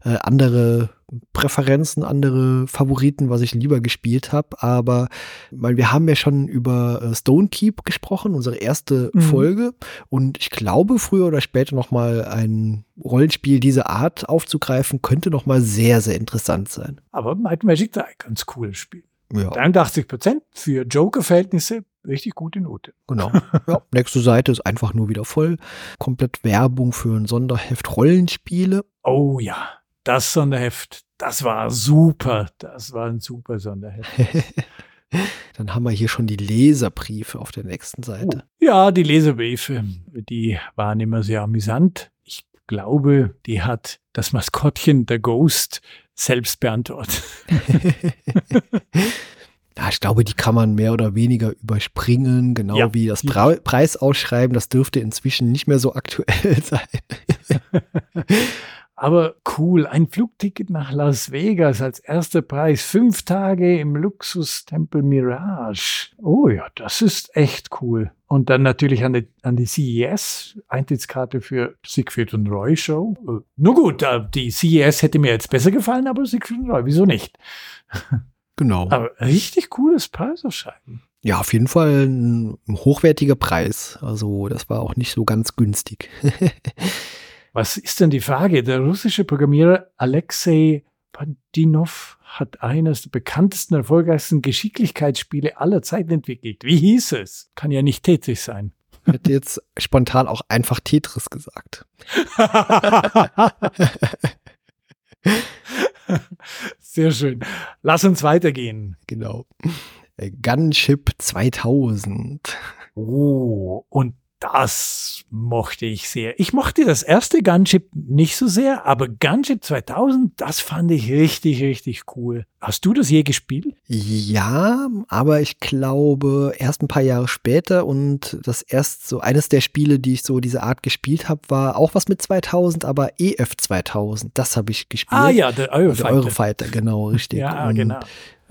äh, andere Präferenzen, andere Favoriten, was ich lieber gespielt habe. Aber weil wir haben ja schon über äh, Stone Keep gesprochen, unsere erste mhm. Folge. Und ich glaube, früher oder später noch mal ein Rollenspiel dieser Art aufzugreifen, könnte noch mal sehr, sehr interessant sein. Aber Might Magic 3, ganz cooles Spiel. Ja. 83 Prozent für Joker-Verhältnisse richtig gute Note. Genau. Ja, nächste Seite ist einfach nur wieder voll. Komplett Werbung für ein Sonderheft Rollenspiele. Oh ja, das Sonderheft, das war super. Das war ein super Sonderheft. Dann haben wir hier schon die Leserbriefe auf der nächsten Seite. Oh. Ja, die Leserbriefe, die waren immer sehr amüsant. Ich glaube, die hat das Maskottchen der Ghost selbst beantwortet. Ja, ich glaube, die kann man mehr oder weniger überspringen, genau ja, wie das Pre Preisausschreiben. Das dürfte inzwischen nicht mehr so aktuell sein. Aber cool, ein Flugticket nach Las Vegas als erster Preis, fünf Tage im Luxustempel Mirage. Oh ja, das ist echt cool. Und dann natürlich an die, an die CES, Eintrittskarte für Siegfried und Roy Show. Äh, nur gut, die CES hätte mir jetzt besser gefallen, aber Siegfried und Roy, wieso nicht? Genau. Aber richtig cooles Preisausscheiden. Ja, auf jeden Fall ein hochwertiger Preis. Also das war auch nicht so ganz günstig. Was ist denn die Frage? Der russische Programmierer Alexei Padinov hat eines der bekanntesten, erfolgreichsten Geschicklichkeitsspiele aller Zeiten entwickelt. Wie hieß es? Kann ja nicht tätig sein. hätte jetzt spontan auch einfach Tetris gesagt. Sehr schön. Lass uns weitergehen. Genau. Gunship 2000. Oh, und das mochte ich sehr. Ich mochte das erste Gunship nicht so sehr, aber Gunship 2000, das fand ich richtig, richtig cool. Hast du das je gespielt? Ja, aber ich glaube erst ein paar Jahre später und das erst so eines der Spiele, die ich so diese Art gespielt habe, war auch was mit 2000, aber EF 2000. Das habe ich gespielt. Ah ja, der Eurofighter. Der Eurofighter, genau, richtig. ja, und genau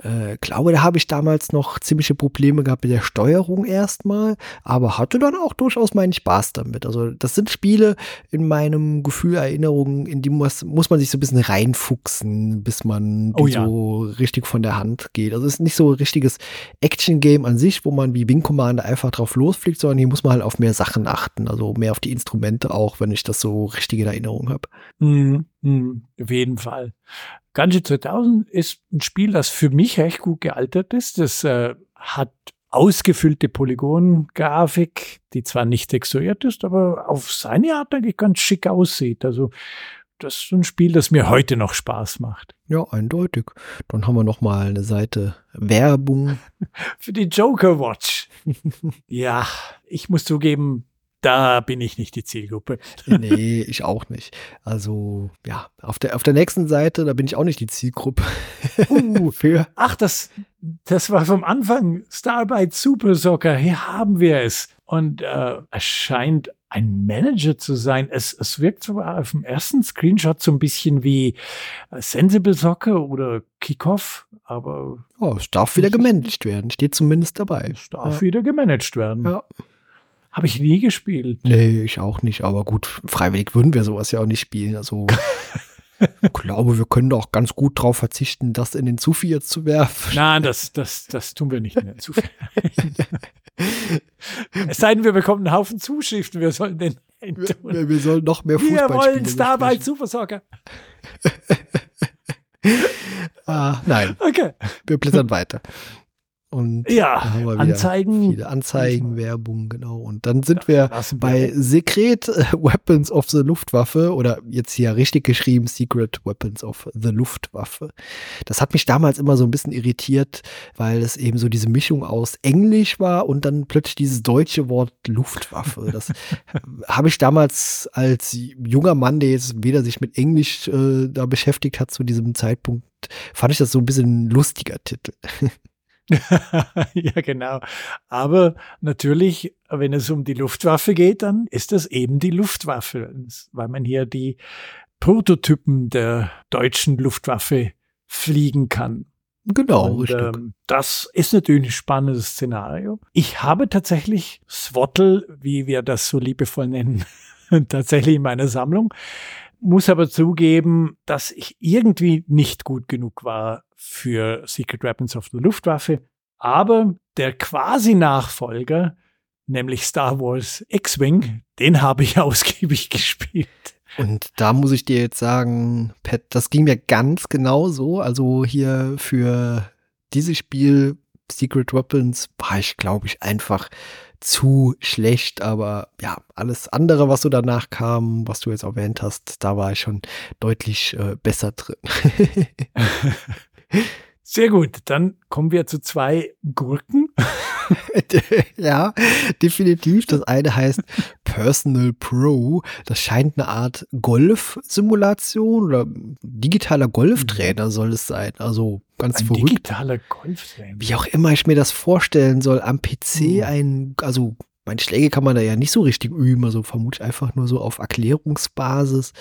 äh, glaube, da habe ich damals noch ziemliche Probleme gehabt mit der Steuerung erstmal, aber hatte dann auch durchaus meinen Spaß damit. Also das sind Spiele in meinem Gefühl, Erinnerungen, in die muss, muss man sich so ein bisschen reinfuchsen, bis man oh, ja. so richtig von der Hand geht. Also es ist nicht so ein richtiges Action-Game an sich, wo man wie Wing Commander einfach drauf losfliegt, sondern hier muss man halt auf mehr Sachen achten, also mehr auf die Instrumente auch, wenn ich das so richtig in Erinnerung habe. Mhm, mh, auf jeden Fall. Gungeon 2000 ist ein Spiel, das für mich recht gut gealtert ist. Das äh, hat ausgefüllte Polygongrafik, die zwar nicht texturiert ist, aber auf seine Art eigentlich ganz schick aussieht. Also das ist ein Spiel, das mir heute noch Spaß macht. Ja, eindeutig. Dann haben wir noch mal eine Seite Werbung für die Joker Watch. ja, ich muss zugeben, da bin ich nicht die Zielgruppe. nee, ich auch nicht. Also, ja, auf der, auf der nächsten Seite, da bin ich auch nicht die Zielgruppe. Uh, für. Ach, das, das war vom Anfang Starbite Super Soccer. Hier haben wir es. Und äh, es scheint ein Manager zu sein. Es, es wirkt sogar auf dem ersten Screenshot so ein bisschen wie äh, Sensible Soccer oder Kickoff, aber. Oh, es darf wieder gemanagt werden. Steht zumindest dabei. Es darf ja. wieder gemanagt werden. Ja. Habe ich nie gespielt. Nee, ich auch nicht. Aber gut, freiwillig würden wir sowas ja auch nicht spielen. Also ich glaube, wir können doch ganz gut darauf verzichten, das in den Zufi jetzt zu werfen. Nein, das, das, das tun wir nicht in den Zufi. Es sei denn, wir bekommen einen Haufen Zuschriften, wir sollen den wir, wir, sollen noch mehr Fußball Wir wollen Starbite Super Soccer. ah, nein. Okay. Wir blättern weiter. Und ja, Anzeigen. Viele Anzeigen, Werbung, genau. Und dann sind wir bei Secret Weapons of the Luftwaffe oder jetzt hier richtig geschrieben Secret Weapons of the Luftwaffe. Das hat mich damals immer so ein bisschen irritiert, weil es eben so diese Mischung aus Englisch war und dann plötzlich dieses deutsche Wort Luftwaffe. Das habe ich damals als junger Mann, der jetzt weder sich mit Englisch äh, da beschäftigt hat zu diesem Zeitpunkt, fand ich das so ein bisschen ein lustiger Titel. ja, genau. Aber natürlich, wenn es um die Luftwaffe geht, dann ist das eben die Luftwaffe, weil man hier die Prototypen der deutschen Luftwaffe fliegen kann. Genau, Und, ähm, das ist natürlich ein spannendes Szenario. Ich habe tatsächlich Swattle, wie wir das so liebevoll nennen, tatsächlich in meiner Sammlung. Muss aber zugeben, dass ich irgendwie nicht gut genug war für Secret Weapons of the Luftwaffe. Aber der quasi Nachfolger, nämlich Star Wars X-Wing, den habe ich ausgiebig gespielt. Und da muss ich dir jetzt sagen, Pat, das ging mir ganz genau so. Also hier für dieses Spiel Secret Weapons war ich, glaube ich, einfach zu schlecht. Aber ja, alles andere, was so danach kam, was du jetzt erwähnt hast, da war ich schon deutlich äh, besser drin. Sehr gut, dann kommen wir zu zwei Gurken. ja, definitiv. Das eine heißt Personal Pro. Das scheint eine Art Golf-Simulation oder digitaler Golftrainer soll es sein. Also ganz ein verrückt. Digitaler Golftrainer. Wie auch immer ich mir das vorstellen soll, am PC hm. ein, also meine Schläge kann man da ja nicht so richtig üben, also vermute ich einfach nur so auf Erklärungsbasis.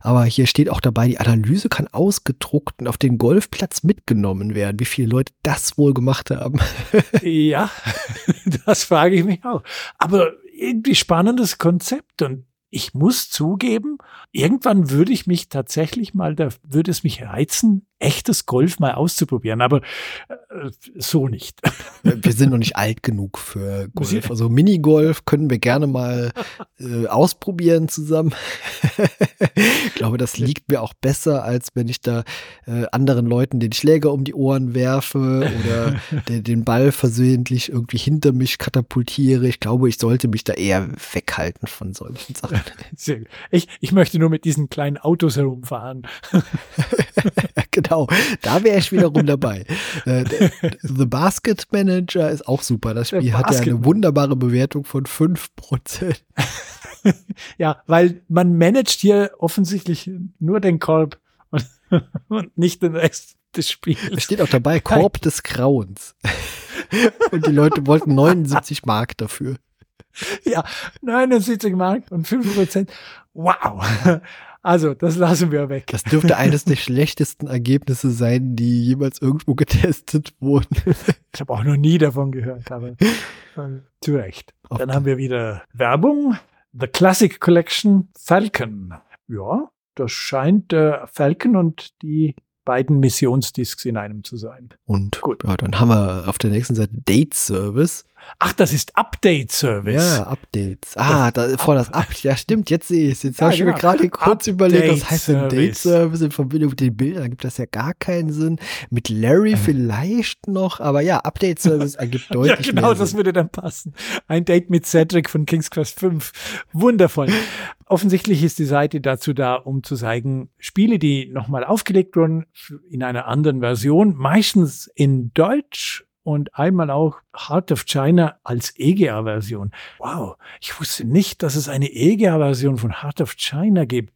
Aber hier steht auch dabei, die Analyse kann ausgedruckt und auf den Golfplatz mitgenommen werden. Wie viele Leute das wohl gemacht haben. ja, das frage ich mich auch. Aber irgendwie spannendes Konzept und ich muss zugeben, irgendwann würde ich mich tatsächlich mal, da würde es mich reizen, echtes Golf mal auszuprobieren, aber äh, so nicht. Wir sind noch nicht alt genug für Golf. Also Minigolf können wir gerne mal äh, ausprobieren zusammen. ich glaube, das liegt mir auch besser, als wenn ich da äh, anderen Leuten den Schläger um die Ohren werfe oder den, den Ball versehentlich irgendwie hinter mich katapultiere. Ich glaube, ich sollte mich da eher weghalten von solchen Sachen. Ich, ich möchte nur mit diesen kleinen Autos herumfahren. genau, da wäre ich wiederum dabei. Äh, The Basket Manager ist auch super. Das Spiel hat ja eine wunderbare Bewertung von 5%. ja, weil man managt hier offensichtlich nur den Korb und, und nicht den Rest des Spiels. Es steht auch dabei, Korb des Grauens. und die Leute wollten 79 Mark dafür. Ja, 79 Mark und 5%. Wow. Also, das lassen wir weg. Das dürfte eines der schlechtesten Ergebnisse sein, die jemals irgendwo getestet wurden. Ich habe auch noch nie davon gehört, aber äh, zu Recht. Dann haben wir wieder Werbung. The Classic Collection Falcon. Ja, das scheint der Falcon und die beiden Missionsdisks in einem zu sein. Und gut. Ja, dann haben wir auf der nächsten Seite Date Service. Ach, das ist Update Service. Ja, Updates. Ah, da, vor das Up. Ja, stimmt, jetzt sehe ich es. Jetzt ja, habe ich genau. mir gerade kurz überlegt, was heißt denn Date Service in Verbindung mit den Bildern? Da gibt das ja gar keinen Sinn. Mit Larry vielleicht noch, aber ja, Update Service ergibt deutlich Ja, genau, das würde dann passen. Ein Date mit Cedric von King's Quest 5. Wundervoll. Offensichtlich ist die Seite dazu da, um zu zeigen, Spiele, die nochmal aufgelegt wurden in einer anderen Version, meistens in Deutsch und einmal auch Heart of China als EGA-Version. Wow, ich wusste nicht, dass es eine EGA-Version von Heart of China gibt.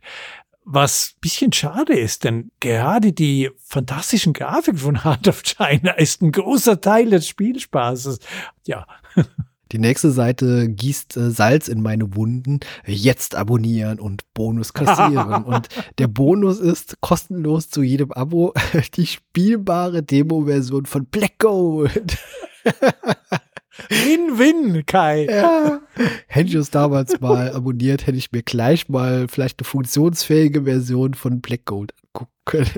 Was bisschen schade ist, denn gerade die fantastischen Grafiken von Heart of China ist ein großer Teil des Spielspaßes. Ja. Die nächste Seite gießt äh, Salz in meine Wunden. Jetzt abonnieren und Bonus kassieren. und der Bonus ist kostenlos zu jedem Abo die spielbare Demo-Version von Black Gold. Win-win, Kai. Ja. Hätte ich es damals mal abonniert, hätte ich mir gleich mal vielleicht eine funktionsfähige Version von Black Gold können.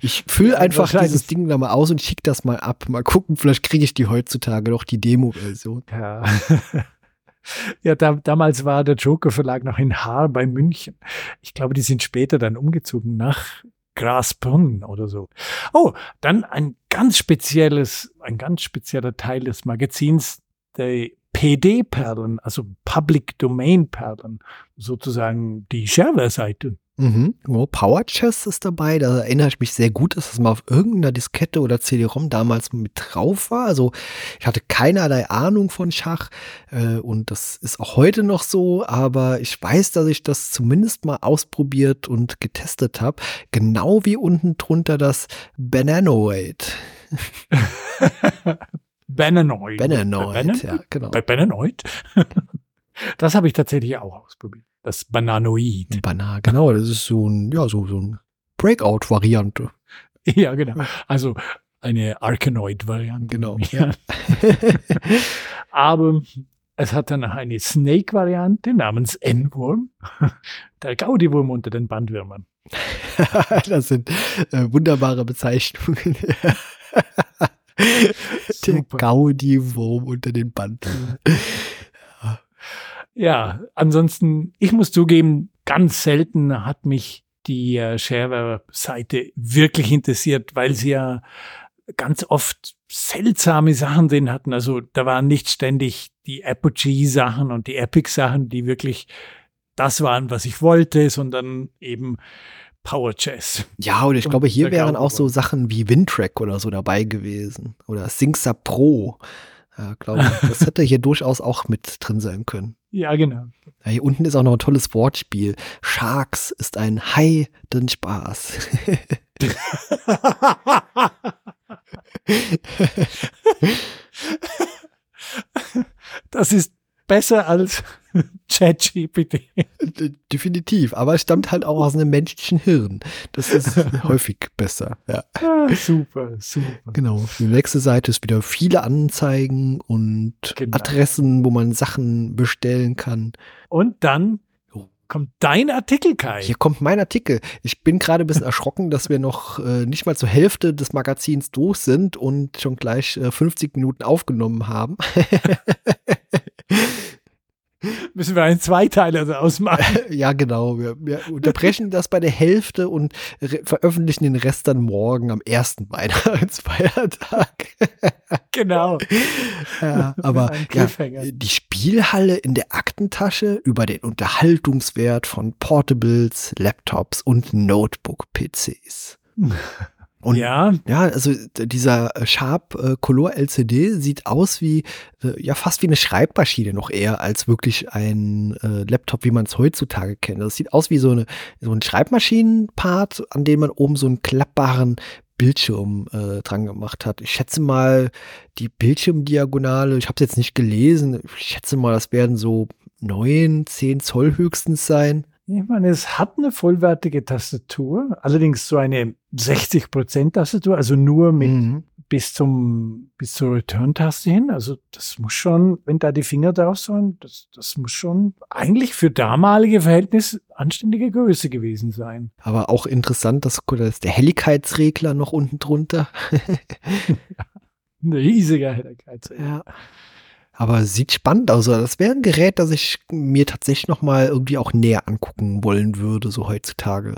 Ich fülle einfach dieses Ding da mal aus und schicke das mal ab. Mal gucken, vielleicht kriege ich die heutzutage noch, die Demo-Version. Ja. Ja, da, damals war der Joker Verlag noch in Haar bei München. Ich glaube, die sind später dann umgezogen nach Grasbrunn oder so. Oh, dann ein ganz spezielles, ein ganz spezieller Teil des Magazins, der PD-Perlen, also Public Domain Perlen, sozusagen die Shareware-Seite. Mhm. Oh, Power Chess ist dabei. Da erinnere ich mich sehr gut, dass das mal auf irgendeiner Diskette oder CD-ROM damals mit drauf war. Also ich hatte keinerlei Ahnung von Schach äh, und das ist auch heute noch so. Aber ich weiß, dass ich das zumindest mal ausprobiert und getestet habe. Genau wie unten drunter das Bananoid. Bananoid. Bananoid, ja, genau. Bei Bananoid? das habe ich tatsächlich auch ausprobiert. Das Bananoid. Banan, genau. Das ist so ein, ja, so, so ein Breakout-Variante. Ja, genau. Also eine Arkanoid-Variante. Genau. Ja. Aber es hat dann eine Snake-Variante namens N-Wurm. Der Gaudi-Wurm unter den Bandwürmern. das sind äh, wunderbare Bezeichnungen. Der Gaudi-Wurm unter den Bandwürmern. Ja, ansonsten, ich muss zugeben, ganz selten hat mich die äh, Shareware-Seite wirklich interessiert, weil sie ja ganz oft seltsame Sachen drin hatten. Also da waren nicht ständig die Apogee-Sachen und die Epic-Sachen, die wirklich das waren, was ich wollte, sondern eben Power Chess. Ja, und ich glaube, hier wären auch so Sachen wie Wintrack oder so dabei gewesen. Oder Singsa Pro. Ja, glaube das hätte hier durchaus auch mit drin sein können. Ja, genau. Ja, hier unten ist auch noch ein tolles Wortspiel. Sharks ist ein Heidenspaß. das ist besser als ChatGPT. Definitiv, aber es stammt halt auch aus einem menschlichen Hirn. Das ist häufig besser. Ja. Ah, super, super. Genau. Die nächste Seite ist wieder viele Anzeigen und genau. Adressen, wo man Sachen bestellen kann. Und dann kommt dein Artikel, Kai. Hier kommt mein Artikel. Ich bin gerade ein bisschen erschrocken, dass wir noch äh, nicht mal zur Hälfte des Magazins durch sind und schon gleich äh, 50 Minuten aufgenommen haben. Müssen wir einen Zweiteiler daraus machen. ja, genau. Wir, wir unterbrechen das bei der Hälfte und veröffentlichen den Rest dann morgen am ersten Weihnachtsfeiertag. genau. Ja, aber ja, die Spielhalle in der Aktentasche über den Unterhaltungswert von Portables, Laptops und Notebook-PCs. Und ja. ja, also dieser Sharp äh, Color LCD sieht aus wie, äh, ja, fast wie eine Schreibmaschine noch eher als wirklich ein äh, Laptop, wie man es heutzutage kennt. Das sieht aus wie so, eine, so ein Schreibmaschinenpart, an dem man oben so einen klappbaren Bildschirm äh, dran gemacht hat. Ich schätze mal, die Bildschirmdiagonale, ich habe es jetzt nicht gelesen, ich schätze mal, das werden so neun, zehn Zoll höchstens sein. Ich meine, es hat eine vollwertige Tastatur, allerdings so eine 60% Tastatur, also nur mit mhm. bis zum bis zur Return-Taste hin. Also das muss schon, wenn da die Finger drauf sind, das, das muss schon eigentlich für damalige Verhältnisse anständige Größe gewesen sein. Aber auch interessant, dass, dass der Helligkeitsregler noch unten drunter. Ein riesiger Helligkeitsregler. Ja. Aber sieht spannend aus. Also das wäre ein Gerät, das ich mir tatsächlich noch mal irgendwie auch näher angucken wollen würde, so heutzutage.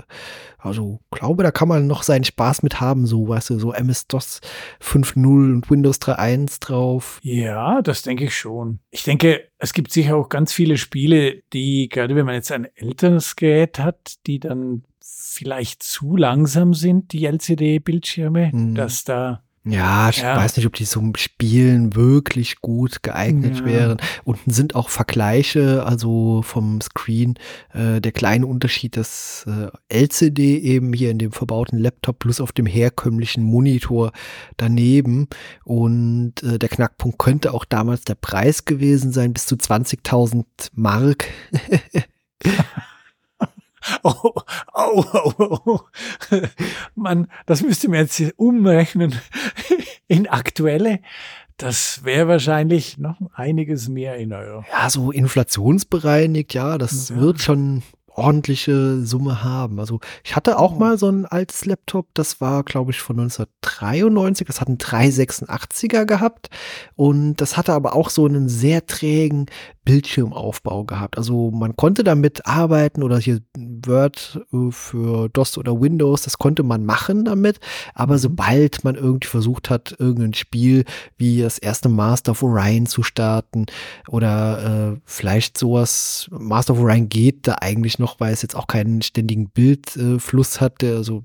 Also glaube, da kann man noch seinen Spaß mit haben, so, weißt du, so MS-DOS 5.0 und Windows 3.1 drauf. Ja, das denke ich schon. Ich denke, es gibt sicher auch ganz viele Spiele, die, gerade wenn man jetzt ein älteres Gerät hat, die dann vielleicht zu langsam sind, die LCD-Bildschirme, mhm. dass da ja, ich ja. weiß nicht, ob die zum Spielen wirklich gut geeignet ja. wären. Unten sind auch Vergleiche, also vom Screen. Äh, der kleine Unterschied, dass äh, LCD eben hier in dem verbauten Laptop plus auf dem herkömmlichen Monitor daneben. Und äh, der Knackpunkt könnte auch damals der Preis gewesen sein, bis zu 20.000 Mark. Oh, oh, oh, oh. Man, das müsste man jetzt umrechnen in aktuelle. Das wäre wahrscheinlich noch einiges mehr in Euro. Ja, so inflationsbereinigt, ja, das ja. wird schon ordentliche Summe haben. Also ich hatte auch oh. mal so ein altes Laptop, das war, glaube ich, von 1993. Das hat einen 386er gehabt und das hatte aber auch so einen sehr trägen Bildschirmaufbau gehabt. Also man konnte damit arbeiten oder hier Word äh, für DOS oder Windows, das konnte man machen damit. Aber mhm. sobald man irgendwie versucht hat, irgendein Spiel wie das erste Master of Orion zu starten oder äh, vielleicht sowas, Master of Orion geht da eigentlich noch, weil es jetzt auch keinen ständigen Bildfluss äh, hat, der so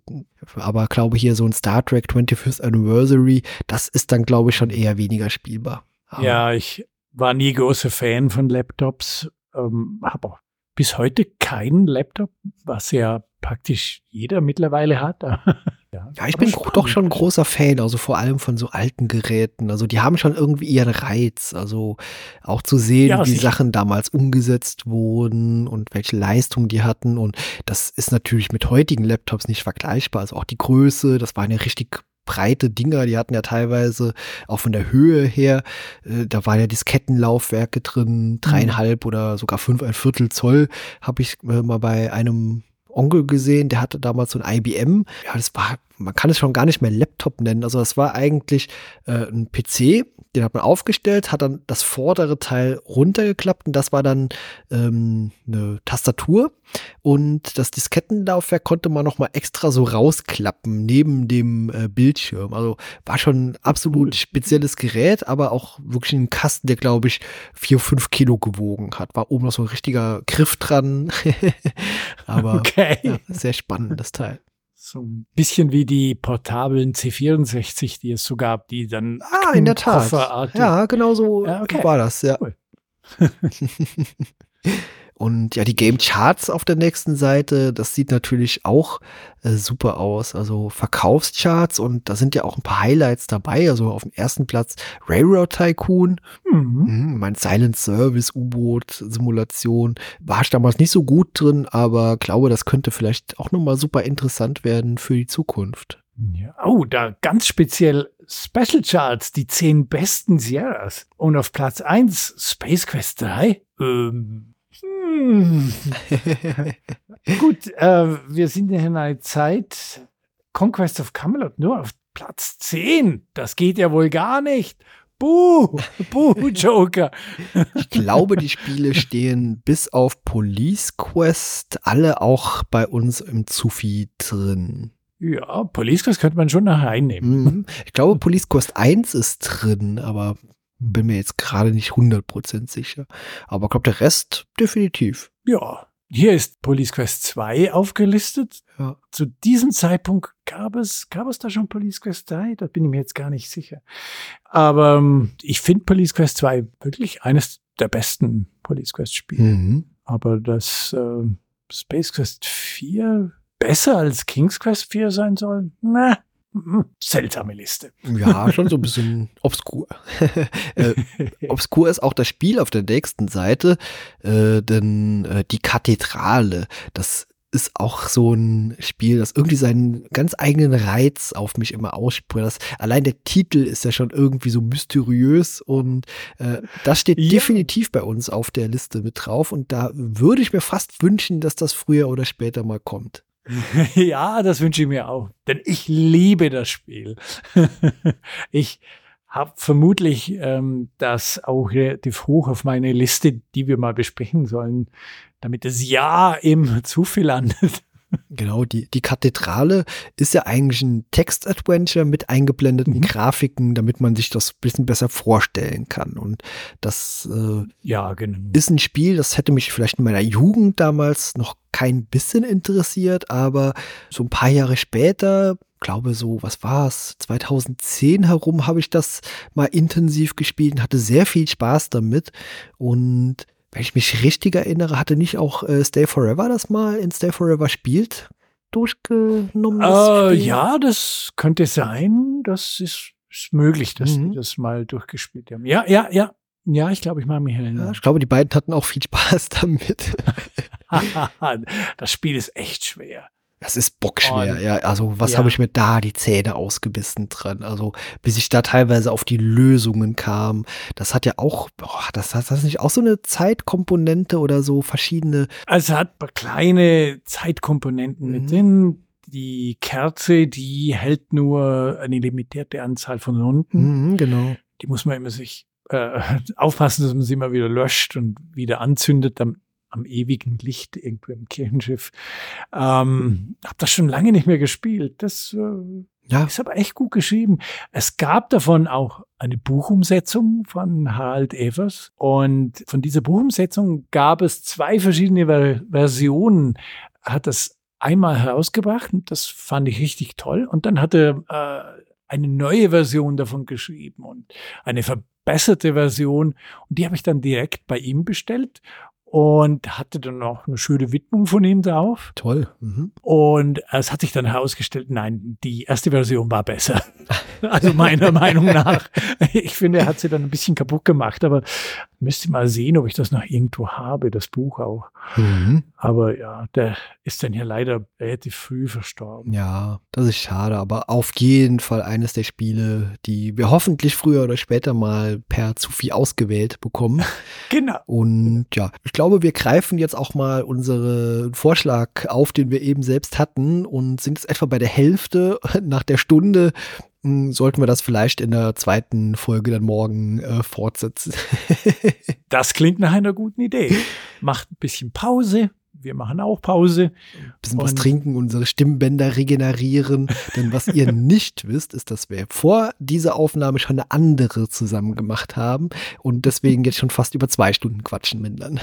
aber glaube hier so ein Star Trek 25th Anniversary, das ist dann glaube ich schon eher weniger spielbar. Aber ja, ich war nie großer Fan von Laptops, ähm, habe auch bis heute keinen Laptop, was ja praktisch jeder mittlerweile hat. ja, ja, ich bin spannend. doch schon ein großer Fan, also vor allem von so alten Geräten. Also die haben schon irgendwie ihren Reiz. Also auch zu sehen, ja, wie Sachen damals umgesetzt wurden und welche Leistung die hatten. Und das ist natürlich mit heutigen Laptops nicht vergleichbar. Also auch die Größe, das waren ja richtig breite Dinger, die hatten ja teilweise auch von der Höhe her, äh, da waren ja Diskettenlaufwerke drin, dreieinhalb mhm. oder sogar fünf, ein Viertel Zoll, habe ich äh, mal bei einem Onkel gesehen, der hatte damals so ein IBM. Ja, das war, man kann es schon gar nicht mehr Laptop nennen. Also das war eigentlich äh, ein PC, den hat man aufgestellt, hat dann das vordere Teil runtergeklappt und das war dann ähm, eine Tastatur. Und das Diskettenlaufwerk konnte man nochmal extra so rausklappen neben dem äh, Bildschirm. Also war schon ein absolut spezielles Gerät, aber auch wirklich ein Kasten, der glaube ich vier, fünf Kilo gewogen hat. War oben noch so ein richtiger Griff dran. aber okay. ja, sehr spannend, das Teil. So ein bisschen wie die portablen C64, die es so gab, die dann. Ah, in der Tat. Ja, genau so ja, okay. war das, ja. Cool. Und ja, die Game Charts auf der nächsten Seite, das sieht natürlich auch äh, super aus. Also Verkaufscharts und da sind ja auch ein paar Highlights dabei. Also auf dem ersten Platz Railroad Tycoon, mhm. Mhm, mein Silent Service U-Boot-Simulation. War ich damals nicht so gut drin, aber glaube, das könnte vielleicht auch nochmal super interessant werden für die Zukunft. Ja. Oh, da ganz speziell Special Charts, die zehn besten Sierras. Und auf Platz 1 Space Quest 3. Ähm, Hm. Gut, äh, wir sind ja in einer Zeit, Conquest of Camelot nur auf Platz 10. Das geht ja wohl gar nicht. Buh, buh, Joker. Ich glaube, die Spiele stehen bis auf Police Quest alle auch bei uns im Zufi drin. Ja, Police Quest könnte man schon nachher einnehmen. Mhm. Ich glaube, Police Quest 1 ist drin, aber bin mir jetzt gerade nicht 100% sicher. Aber ich glaube, der Rest definitiv. Ja, hier ist Police Quest 2 aufgelistet. Ja. Zu diesem Zeitpunkt gab es, gab es da schon Police Quest 3? Da bin ich mir jetzt gar nicht sicher. Aber ähm, ich finde Police Quest 2 wirklich eines der besten Police Quest Spiele. Mhm. Aber das äh, Space Quest 4 besser als King's Quest 4 sein soll? Na, seltsame Liste. Ja, schon so ein bisschen obskur. äh, obskur ist auch das Spiel auf der nächsten Seite, äh, denn äh, die Kathedrale, das ist auch so ein Spiel, das irgendwie seinen ganz eigenen Reiz auf mich immer ausspricht. Das, allein der Titel ist ja schon irgendwie so mysteriös und äh, das steht Ja. definitiv bei uns auf der Liste mit drauf und da würde ich mir fast wünschen, dass das früher oder später mal kommt. ja, das wünsche ich mir auch. Denn ich liebe das Spiel. ich habe vermutlich ähm, das auch relativ hoch auf meine Liste, die wir mal besprechen sollen, damit es ja im zu viel landet. Genau, die, die Kathedrale ist ja eigentlich ein Text-Adventure mit eingeblendeten Mhm. Grafiken, damit man sich das ein bisschen besser vorstellen kann. Und das äh, Ja, genau. ist ein Spiel, das hätte mich vielleicht in meiner Jugend damals noch kein bisschen interessiert, aber so ein paar Jahre später, glaube so, was war's, 2010 herum habe ich das mal intensiv gespielt und hatte sehr viel Spaß damit und wenn ich mich richtig erinnere, hatte nicht auch äh, Stay Forever das mal in Stay Forever spielt durchgenommen? Äh, ja, das könnte sein. Das ist, ist möglich, dass Mhm. die das mal durchgespielt haben. Ja, ja, ja. Ja, ich glaube, ich mache mich Ja, erinnern. ich glaube, die beiden hatten auch viel Spaß damit. das Spiel ist echt schwer. Das ist bockschwer, Und- ja. Also, was ja. habe ich mir da die Zähne ausgebissen dran? Also, bis ich da teilweise auf die Lösungen kam. Das hat ja auch, boah, das hat das nicht auch so eine Zeitkomponente oder so verschiedene. Also es hat kleine Zeitkomponenten Mhm. mit drin. Die Kerze, die hält nur eine limitierte Anzahl von Runden. Mhm, genau. Die muss man immer sich äh, aufpassen, dass man sie immer wieder löscht und wieder anzündet am, am ewigen Licht irgendwo im Kirchenschiff. Ähm, hab das schon lange nicht mehr gespielt. Das äh, Ja, ist aber echt gut geschrieben. Es gab davon auch eine Buchumsetzung von Harald Evers. Und von dieser Buchumsetzung gab es zwei verschiedene Ver Versionen. Er hat das einmal herausgebracht und das fand ich richtig toll. Und dann hat er äh, eine neue Version davon geschrieben und eine verbesserte Version. Und die habe ich dann direkt bei ihm bestellt und hatte dann auch eine schöne Widmung von ihm drauf. toll. Mhm. Und es hat sich dann herausgestellt, nein, die erste Version war besser. Also meiner Meinung nach. Ich finde, er hat sie dann ein bisschen kaputt gemacht, aber müsste mal sehen, ob ich das noch irgendwo habe, das Buch auch. Mhm. Aber ja, der ist dann ja leider relativ früh verstorben. Ja, das ist schade, aber auf jeden Fall eines der Spiele, die wir hoffentlich früher oder später mal per Zufi ausgewählt bekommen. Genau. Und ja, ich glaube, wir greifen jetzt auch mal unseren Vorschlag auf, den wir eben selbst hatten und sind jetzt etwa bei der Hälfte nach der Stunde. Hm, Sollten wir das vielleicht in der zweiten Folge dann morgen äh, fortsetzen? Das klingt nach einer guten Idee. Macht ein bisschen Pause. Wir machen auch Pause. bisschen was trinken, unsere Stimmbänder regenerieren. Denn was ihr nicht wisst, ist, dass wir vor dieser Aufnahme schon eine andere zusammen gemacht haben und deswegen jetzt schon fast über zwei Stunden quatschen mindern.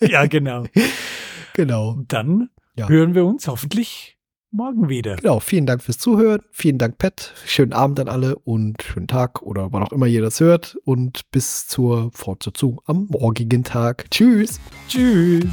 Ja, genau. genau. Und dann Ja. hören wir uns hoffentlich morgen wieder. Genau, vielen Dank fürs Zuhören. Vielen Dank, Pat. Schönen Abend an alle und schönen Tag oder wann auch immer ihr das hört. Und bis zur Fortsetzung am morgigen Tag. Tschüss. Tschüss.